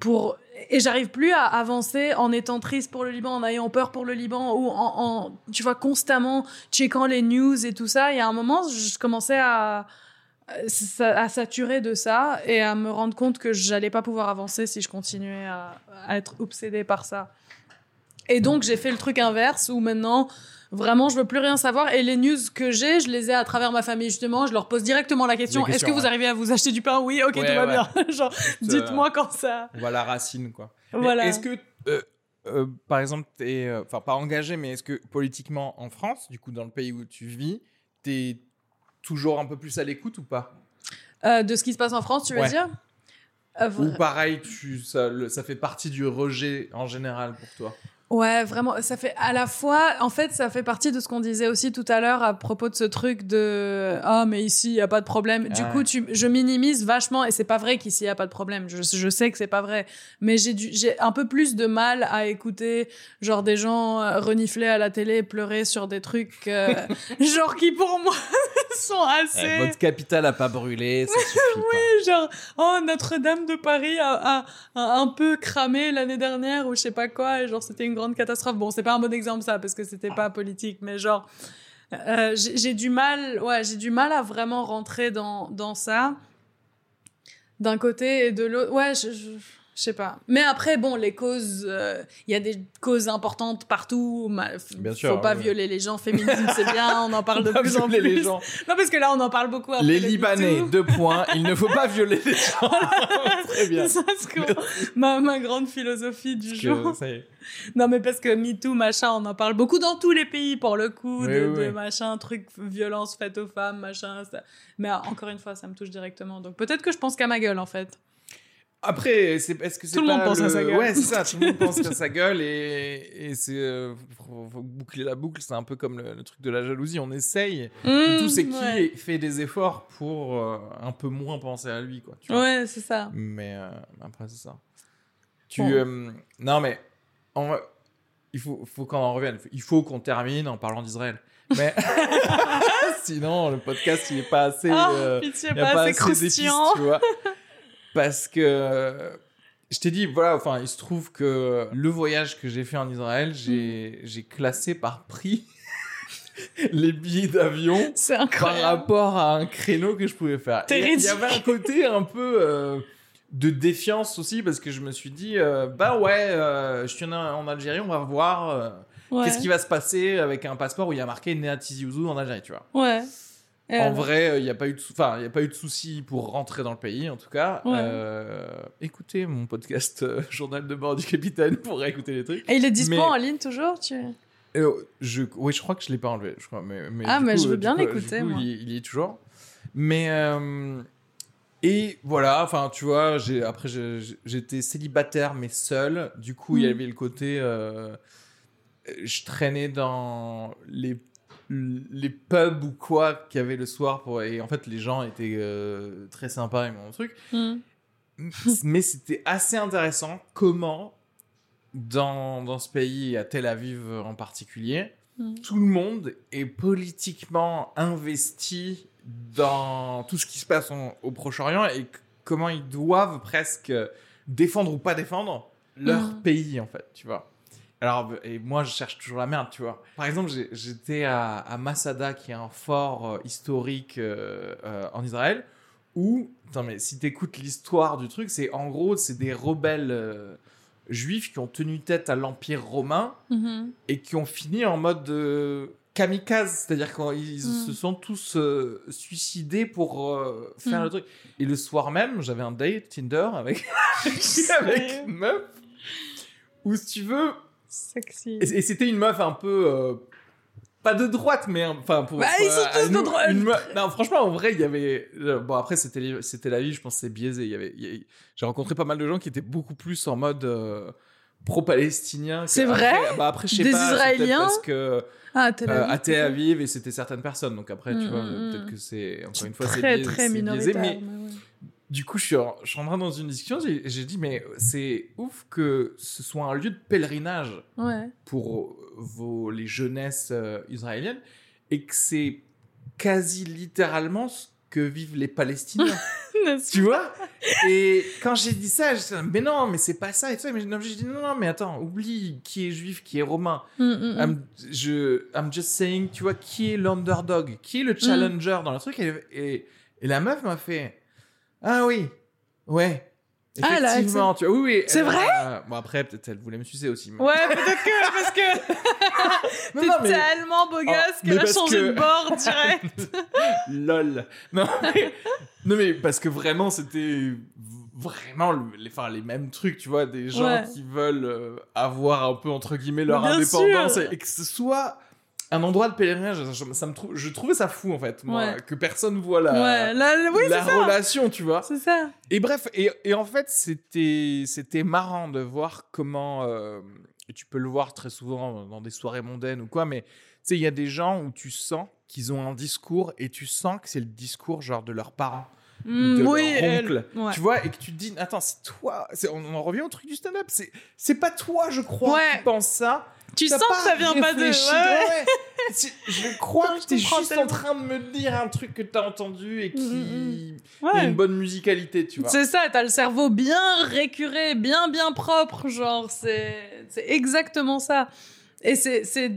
pour et j'arrive plus à avancer en étant triste pour le Liban, en ayant peur pour le Liban ou en, tu vois constamment checkant les news et tout ça. Il y a un moment, je commençais à saturer de ça et à me rendre compte que j'allais pas pouvoir avancer si je continuais à être obsédée par ça. Et donc j'ai fait le truc inverse où maintenant vraiment je veux plus rien savoir. Et les news que j'ai je les ai à travers ma famille justement. Je leur pose directement la question. Est-ce que vous arrivez à vous acheter du pain? Oui ok Ouais, tout va bien. Genre dites-moi quand ça On va à la racine quoi. Voilà. Est-ce que, euh, euh, par exemple, t'es, euh, enfin pas engagé, mais est-ce que politiquement en France, du coup dans le pays où tu vis, t'es toujours un peu plus à l'écoute ou pas? De ce qui se passe en France tu veux Ouais. dire? Ou pareil, tu, ça, le- ça fait partie du rejet en général pour toi? Ouais, vraiment, ça fait à la fois, en fait, ça fait partie de ce qu'on disait aussi tout à l'heure à propos de ce truc de ah mais ici il y a pas de problème. Du Ah coup, tu, je minimise vachement et c'est pas vrai qu'ici il y a pas de problème. Je, je sais que c'est pas vrai, mais j'ai du, j'ai un peu plus de mal à écouter genre des gens euh, renifler à la télé, pleurer sur des trucs euh, genre qui pour moi sont assez Eh, Votre capitale a pas brûlé, ça suffit. quoi. genre oh Notre-Dame de Paris a, a- a un peu cramé l'année dernière ou je sais pas quoi et genre c'était une grande catastrophe. Bon c'est pas un bon exemple ça parce que c'était pas politique mais genre euh, j'ai du mal ouais j'ai du mal à vraiment rentrer dans dans ça d'un côté et de l'autre. Ouais je je sais pas. Mais après, bon, les causes, euh, il y a des causes importantes partout. Bien faut sûr, pas ouais. violer les gens. Féminisme, c'est bien. On en parle de plus en violer plus. les gens. Non, parce que là, on en parle beaucoup. Après Les le Libanais, deux points. Il ne faut pas violer les gens. Très bien. Ça, qu'on- ma, ma grande philosophie du jour. que. Non, mais parce que MeToo, machin, on en parle beaucoup dans tous les pays, pour le coup, Oui, de, oui, de oui. machin, truc, violence faite aux femmes, machin. ça. Mais euh, encore une fois, ça me touche directement. Donc peut-être que je pense qu'à ma gueule, en fait. Après, c'est est-ce que c'est Tout le monde pense à sa gueule. Ouais, c'est ça. Tout le monde pense à sa gueule et, et c'est euh, faut, faut boucler la boucle. C'est un peu comme le, le truc de la jalousie. On essaye. Le tout, c'est qui Mmh, ouais. fait des efforts pour euh, un peu moins penser à lui, quoi. Tu vois. Ouais, c'est ça. Mais euh, après, c'est ça. Tu, Bon. euh, non, mais il faut, faut qu'on en revienne. Il faut qu'on termine en parlant d'Israël. Mais sinon, le podcast, il est pas assez. Ah, pitié, il y a pas, pas assez assez tu vois. Parce que je t'ai dit, voilà, enfin, il se trouve que le voyage que j'ai fait en Israël, j'ai Mm. classé par prix les billets d'avion par rapport à un créneau que je pouvais faire. Il y avait un côté un peu euh, de défiance aussi parce que je me suis dit, euh, bah ouais, euh, je suis en, en Algérie, on va voir euh, Ouais. qu'est-ce qui va se passer avec un passeport où il y a marqué né à Tizi Ouzou en Algérie, tu vois. Ouais. En alors vrai, euh, il n'y a pas eu de, sou- enfin, il y a pas eu de souci pour rentrer dans le pays, en tout cas. Ouais. Euh, écoutez mon podcast euh, Journal de bord du capitaine pour écouter les trucs. Et il est dispo Mais- en ligne toujours tu... Euh, je, oui, je crois que je l'ai pas enlevé. Je crois, mais, mais Ah, mais coup, je veux euh, bien l'écouter. Il, y est- il y est toujours. Mais euh, et voilà. Enfin, tu vois, j'ai après j'étais célibataire mais seul. Du coup, il y Mm. avait le côté. euh, je traînais dans les les pubs ou quoi qu'il y avait le soir pour et en fait les gens étaient euh, très sympas et mon truc Hmm. mais c'était assez intéressant comment, dans, dans ce pays, à Tel Aviv en particulier, Mm. tout le monde est politiquement investi dans tout ce qui se passe en- au Proche-Orient et comment ils doivent presque défendre ou pas défendre leur Mm. pays, en fait, tu vois. Alors, et moi, je cherche toujours la merde, tu vois. Par exemple, j'étais à, à Masada, qui est un fort euh, historique euh, euh, en Israël, où, attends, mais si t'écoutes l'histoire du truc, c'est en gros, c'est des rebelles juifs qui ont tenu tête à l'Empire romain Mhm. et qui ont fini en mode kamikaze, c'est-à-dire qu'ils Mm. se sont tous suicidés pour faire Mm. le truc. Et le soir même, j'avais un date Tinder avec, avec une meuf, où si tu veux, Sexy. et, et c'était une meuf un peu. euh, pas de droite, mais euh, enfin pour. Bah, pour, ils sont euh, tous de nous, droite. une meuf- Non, franchement, en vrai, il y avait. euh, Bon, après, c'était c'était la vie, je pense c'est biaisé. Il y avait, J'ai rencontré pas mal de gens qui étaient beaucoup plus en mode pro-palestinien. C'est vrai? après- Bah, après, je sais Des pas. Israéliens? Parce que. Ah, à Tel. Aviv, et c'était certaines personnes. Donc après, tu Mm, vois, mm, mm. peut-être que c'est. Encore une fois, c'est biaisé, mais mais ouais. Du coup, je suis, en- je suis rentré dans une discussion, j'ai j'ai dit, mais c'est ouf que ce soit un lieu de pèlerinage Ouais. pour vos, les jeunesses euh, israéliennes et que c'est quasi littéralement ce que vivent les Palestiniens. tu vois? Et quand j'ai dit ça, j'étais là, mais non, mais c'est pas ça et tout ça. Mais non, j'ai dit non, non, mais attends, oublie qui est juif, qui est romain. Mm, mm, mm. I'm, je, I'm just saying, tu vois, qui est l'underdog, qui est le challenger dans le truc? Et, et, et la meuf m'a fait, ah oui, ouais. Ah, elle a Effectivement, tu vois, oui, oui. C'est vrai? euh, Bon, après, peut-être elle voulait me sucer aussi. mais- Ouais, peut-être que parce que t'es mais- tellement beau gosse mais qu'elle a changé que- de bord direct. Lol. Non mais, non, mais parce que vraiment, c'était vraiment le- les, enfin, les mêmes trucs, tu vois, des gens Ouais. qui veulent euh, avoir un peu, entre guillemets, leur Bien indépendance sûr. et que ce soit un endroit de pèlerinage. Ça, me je trouvais ça fou, en fait, moi, Ouais. que personne voit la, ouais, oui, la ça. relation, tu vois. C'est ça. Et bref, et, et en fait, c'était c'était marrant de voir comment. euh, et tu peux le voir très souvent dans des soirées mondaines ou quoi, mais tu sais, il y a des gens où tu sens qu'ils ont un discours et tu sens que c'est le discours genre de leurs parents, Mm, de oui, leur elle- oncle. ouais. Tu vois, et que tu te dis, attends, c'est toi. On on en revient au truc du stand-up. C'est c'est pas toi, je crois, Ouais. qui pense ça. Tu sens que ça vient pas de. Ouais, Je crois Non, que t'es juste en train de me dire un truc que t'as entendu et qui. Mm, Il y a une bonne musicalité, tu vois. C'est ça, t'as le cerveau bien récuré, bien bien propre, genre c'est exactement ça. Et c'est c'est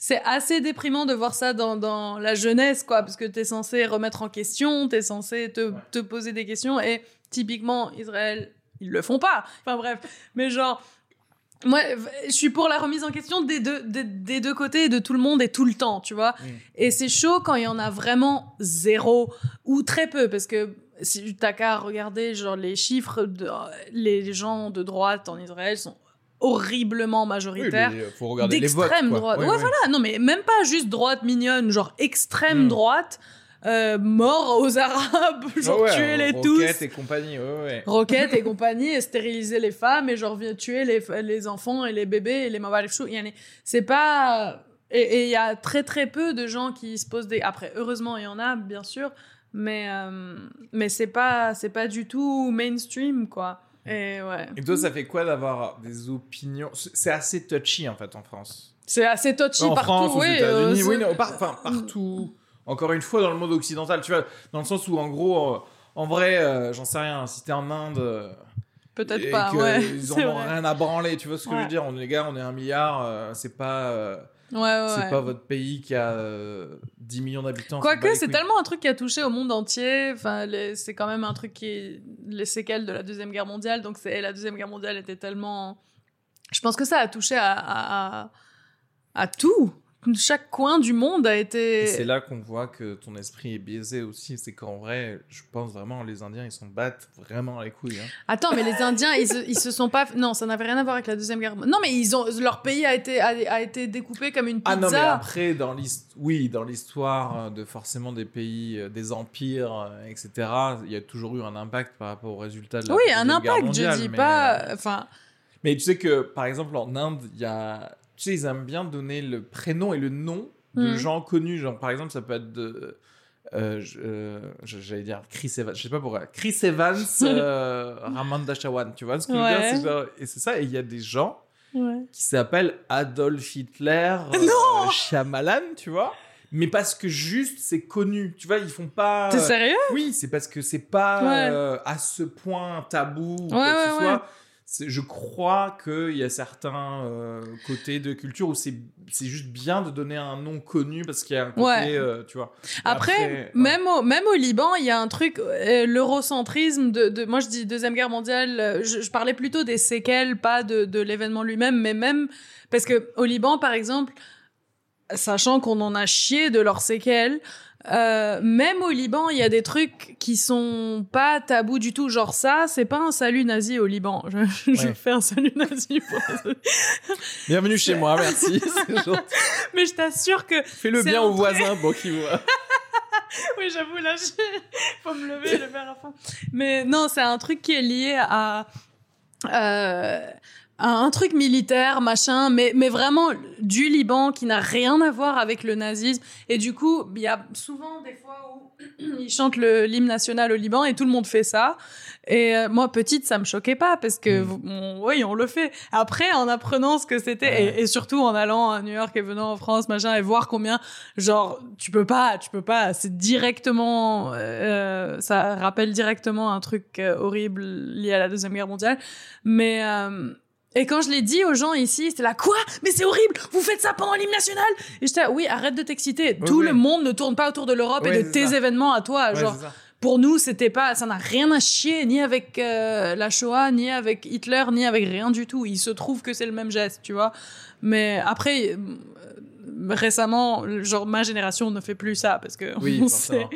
c'est assez déprimant de voir ça dans, dans la jeunesse, quoi, parce que t'es censé remettre en question, t'es censé te, te poser des questions, et typiquement Israël, ils le font pas. Enfin bref, mais genre. Moi, je suis pour la remise en question des deux, des, des deux côtés, de tout le monde et tout le temps, tu vois. Et c'est chaud quand il y en a vraiment zéro ou très peu, parce que si t'as qu'à regarder genre les chiffres, de, les gens de droite en Israël sont horriblement Oui, majoritaires. mais faut regarder les votes. D'extrême droite. Ouais, voilà. Non, mais même pas juste droite mignonne, genre extrême Mm. droite. Euh, mort aux Arabes, genre ouais, les Roquette tous. et compagnie, ouais, ouais. Roquettes et compagnie, et stériliser les femmes, et genre tuer les, les enfants et les bébés et les a- C'est pas. Et il y a très très peu de gens qui se posent des. Après, heureusement, il y en a, bien sûr, mais, euh, mais c'est pas, pas du tout mainstream, quoi. Et ouais. Et toi, ça fait quoi d'avoir des opinions? C'est assez touchy en fait en France. C'est assez touchy en partout, France, aux oui. Euh, oui, non, par- enfin, partout. Encore une fois, dans le monde occidental, tu vois, dans le sens où, en gros, euh, en vrai, euh, j'en sais rien, si t'es en Inde. euh, Peut-être pas, ouais. Ils en ont vrai. rien à branler, tu vois ce que je veux dire on, Les gars, on est un milliard, c'est pas, Ouais, ouais, c'est ouais. pas votre pays qui a euh, 10 millions d'habitants. Quoique, c'est tellement un truc qui a touché au monde entier. Enfin, c'est quand même un truc qui est les séquelles de la Deuxième Guerre mondiale. Donc, la Deuxième Guerre mondiale était tellement. Je pense que ça a touché à, à, à, à tout. Chaque coin du monde a été. C'est là qu'on voit que ton esprit est biaisé aussi. C'est qu'en vrai, je pense vraiment, les Indiens, ils s'en battent vraiment les couilles. hein. Attends, mais les Indiens, ils se, ils se sont pas. Non, ça n'avait rien à voir avec la Deuxième Guerre mondiale. Non, mais ils ont, leur pays a été, a, a été découpé comme une pizza. Ah non, mais après, dans l'histoire, oui, dans l'histoire euh, de forcément des pays, euh, des empires, euh, etc., il y a toujours eu un impact par rapport au résultat de la oui, Deuxième un Guerre impact, mondiale, je dis mais, pas. Enfin. Mais tu sais que, par exemple, en Inde, il y a. Tu sais, ils aiment bien donner le prénom et le nom de Mhm. gens connus. Genre, par exemple, ça peut être de. euh, euh, J'allais dire Chris Evans, je sais pas pourquoi. Chris Evans, euh, Raman Dashawan, tu vois ce que je veux dire? Ça- Et c'est ça, et il y a des gens Ouais. qui s'appellent Adolf Hitler, euh, Shyamalan, tu vois? Mais parce que juste c'est connu, tu vois, ils font pas. T'es sérieux? Oui, c'est parce que c'est pas Ouais. euh, à ce point tabou ou Ouais, quoi que ce ouais, soit. Je crois qu'il y a certains euh, côtés de culture où c'est juste bien de donner un nom connu parce qu'il y a un côté, Ouais. euh, tu vois. Après, même, au, même au Liban, il y a un truc, euh, l'eurocentrisme de, de- Moi, je dis Deuxième Guerre mondiale, je, je parlais plutôt des séquelles, pas de, de l'événement lui-même, mais même. Parce que au Liban, par exemple, sachant qu'on en a chié de leurs séquelles, euh, même au Liban, il y a des trucs qui sont pas tabous du tout. Genre ça, c'est pas un salut nazi au Liban. Je, je Ouais. fais un salut nazi pour Bienvenue chez moi, merci. Mais je t'assure que Fais-le C'est bien aux voisins pour qu'ils voient. Oui, j'avoue, là, faut me lever et le faire à fond. Mais non, c'est un truc qui est lié à, euh, un truc militaire, machin, mais, mais vraiment du Liban qui n'a rien à voir avec le nazisme. Et du coup, il y a souvent des fois où ils chantent le- l'hymne national au Liban et tout le monde fait ça. Et euh, moi, petite, ça me choquait pas parce que, Mm. on- oui, on le fait. Après, en apprenant ce que c'était et, et surtout en allant à New York et venant en France, machin, et voir combien, genre, tu peux pas, tu peux pas, c'est directement, euh, ça rappelle directement un truc euh, horrible lié à la Deuxième Guerre mondiale. Mais, euh, et quand je l'ai dit aux gens ici, c'était là, quoi? Mais c'est horrible! Vous faites ça pendant l'hymne national! Et j'étais là, oui, arrête de t'exciter. Tout le monde ne tourne pas autour de l'Europe et de tes ça. événements à toi. Genre, pour nous, c'était pas, ça n'a rien à chier, ni avec euh, la Shoah, ni avec Hitler, ni avec rien du tout. Il se trouve que c'est le même geste, tu vois. Mais après, récemment, genre ma génération ne fait plus ça parce que Oui, on sait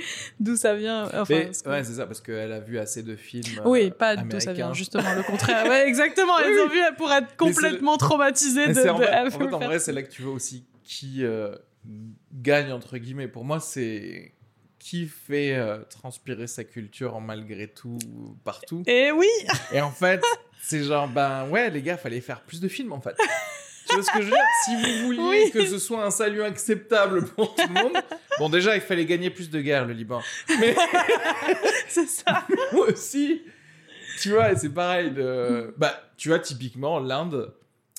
d'où ça vient. Enfin, Mais, parce que- ouais, c'est ça, parce qu'elle a vu assez de films. euh, oui, pas d'où ça vient, justement le contraire. Ouais, exactement. Oui, oui. ont vu pour être complètement traumatisés Mais de. en, de- fait, en de fait, en faire vrai, c'est là que tu vois aussi qui euh, gagne, entre guillemets. Pour moi, c'est qui fait euh, transpirer sa culture malgré tout, partout. Et oui, Et en fait, c'est genre, ben ouais, les gars, fallait faire plus de films, en fait. Tu vois ce que je veux dire? Si vous vouliez Oui. que ce soit un salut acceptable pour tout le monde, bon, déjà, il fallait gagner plus de guerres, le Liban. Mais c'est ça. moi aussi, tu vois, c'est pareil. De... Bah, tu vois, typiquement, l'Inde,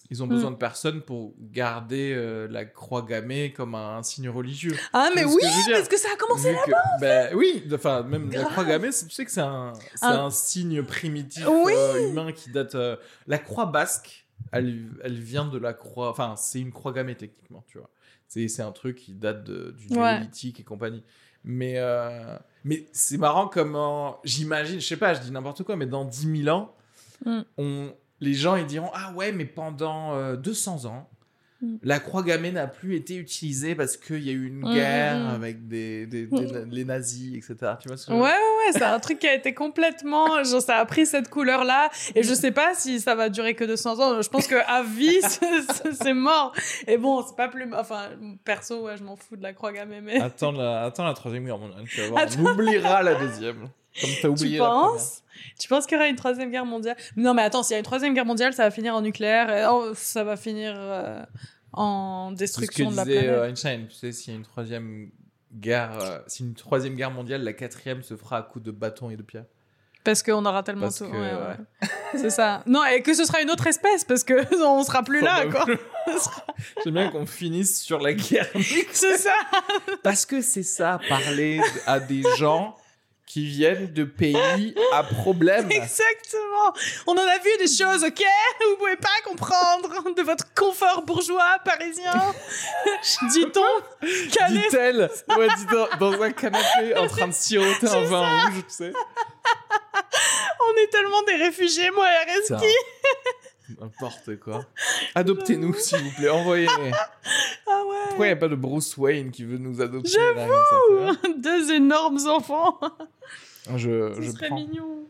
ils ont besoin Mm. de personnes pour garder euh, la croix gammée comme un signe religieux. Ah, mais oui, parce que ça a commencé que- bah, oui, enfin, même la croix gammée, tu sais que c'est un, Un- un signe primitif Oui. euh, humain qui date. euh, La croix basque, elle, elle vient de la croix. Enfin, c'est une croix gammée techniquement, tu vois. C'est un truc qui date de- du Ouais. néolithique et compagnie. Mais, euh, mais c'est marrant comment. J'imagine, je sais pas, je dis n'importe quoi, mais dans 10 000 ans, Mm. on, les gens ils diront Ah ouais, mais pendant euh, 200 ans. Mm. La croix gammée n'a plus été utilisée parce qu'il y a eu une Mm, guerre mm, avec des, des- des- les nazis, etc. Tu vois ce que je Ouais, ouais, c'est un truc qui a été complètement. Genre, ça a pris cette couleur-là. Et je sais pas si ça va durer que 200 ans. Je pense que à vie, c'est c'est mort. Et bon, c'est pas plus. Enfin, perso, ouais, je m'en fous de la croix gammée, mais. Attends la, attends la troisième guerre mondiale, tu vas voir. On oubliera la deuxième. Comme t'as oublié tu la première. penses Tu penses qu'il y aura une troisième guerre mondiale? Non, mais attends, s'il y a une troisième guerre mondiale, ça va finir en nucléaire. Et, oh, ça va finir euh, en C'est destruction de la disait planète. euh, Einstein. Tu sais, s'il y a une troisième guerre, euh, si une troisième guerre mondiale, la quatrième se fera à coups de bâton et de pierre. Parce qu'on aura tellement tout. ouais, ouais. ouais. C'est ça. Non, et que ce sera une autre espèce, parce que on sera plus là, quoi. J'aime bien qu'on finisse sur la guerre. C'est ça. Parce que c'est ça, parler à des gens qui viennent de pays à problème. Exactement. On en a vu des choses, ok? Vous pouvez pas comprendre de votre confort bourgeois parisien. Dit-on calé. Dit-elle, ouais, dit dans, dans un canapé en train de siroter un vin rouge, tu sais. On est tellement des réfugiés, moi et Areski. N'importe quoi. Adoptez-nous, s'il vous plaît. Envoyez. Ah ouais. Pourquoi il n'y a pas de Bruce Wayne qui veut nous adopter tu Deux énormes enfants. vois Je, Ce je serait prends. mignon.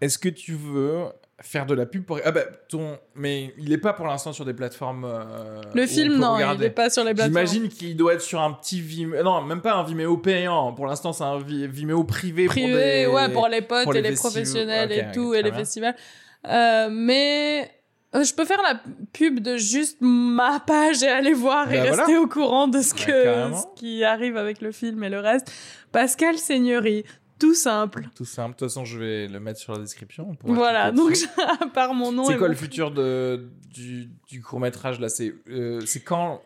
Est-ce que tu veux faire de la pub pour. Ah bah, ton. Mais il est pas pour l'instant sur des plateformes. euh, où Le on film, peut non, regarder. il est pas sur les plateformes. J'imagine qu'il doit être sur un petit Vimeo. Non, même pas un Vimeo payant. Pour l'instant, c'est un Vi- Vimeo privé. pour privé, des- ouais, pour les potes pour et les les festivals. professionnels Ok, et ok, tout, très et les bien. festivals. Euh, mais je peux faire la pub de juste ma page et aller voir et Bah, rester au courant de ce, que, carrément. ce qui arrive avec le film et le reste. Pascal Seigneurie, tout simple. Tout simple. De toute façon, je vais le mettre sur la description. Voilà, donc à part mon nom. C'est quoi mon le futur de, du, du court métrage là? C'est euh, quand euh,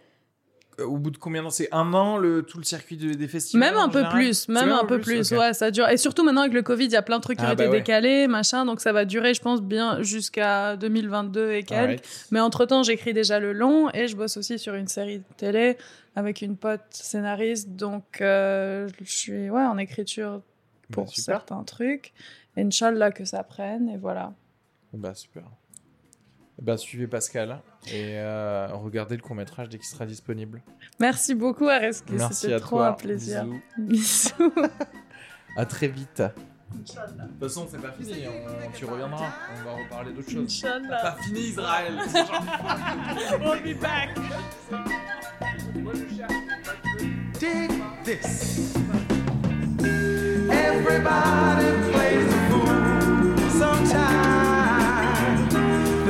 Au bout de combien de temps? C'est un an le, tout le circuit de- des festivals Même un peu plus, même un peu plus, ouais, ça dure. Et surtout maintenant avec le Covid, il y a plein de trucs qui Ah, ont bah été ouais. décalés, machin, donc ça va durer, je pense, bien jusqu'à 2022 et quelques. Mais entre-temps, j'écris déjà le long et je bosse aussi sur une série de télé avec une pote scénariste. Donc, euh, je suis ouais, en écriture pour Bah, super. certains trucs. Inch'Allah que ça prenne et voilà. Bah super. Bah suivez Pascal et euh, regardez le court métrage dès qu'il sera disponible. Merci beaucoup, Areski. Merci C'était à trop toi. un plaisir. Bisous. Bisous. À très vite. De toute façon, c'est pas fini. on- tu reviendras. On va reparler d'autres choses. Inch'Allah. Pas fini Israël. We'll be back. Dig this. Everybody plays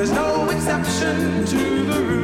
There's no exception to the rule.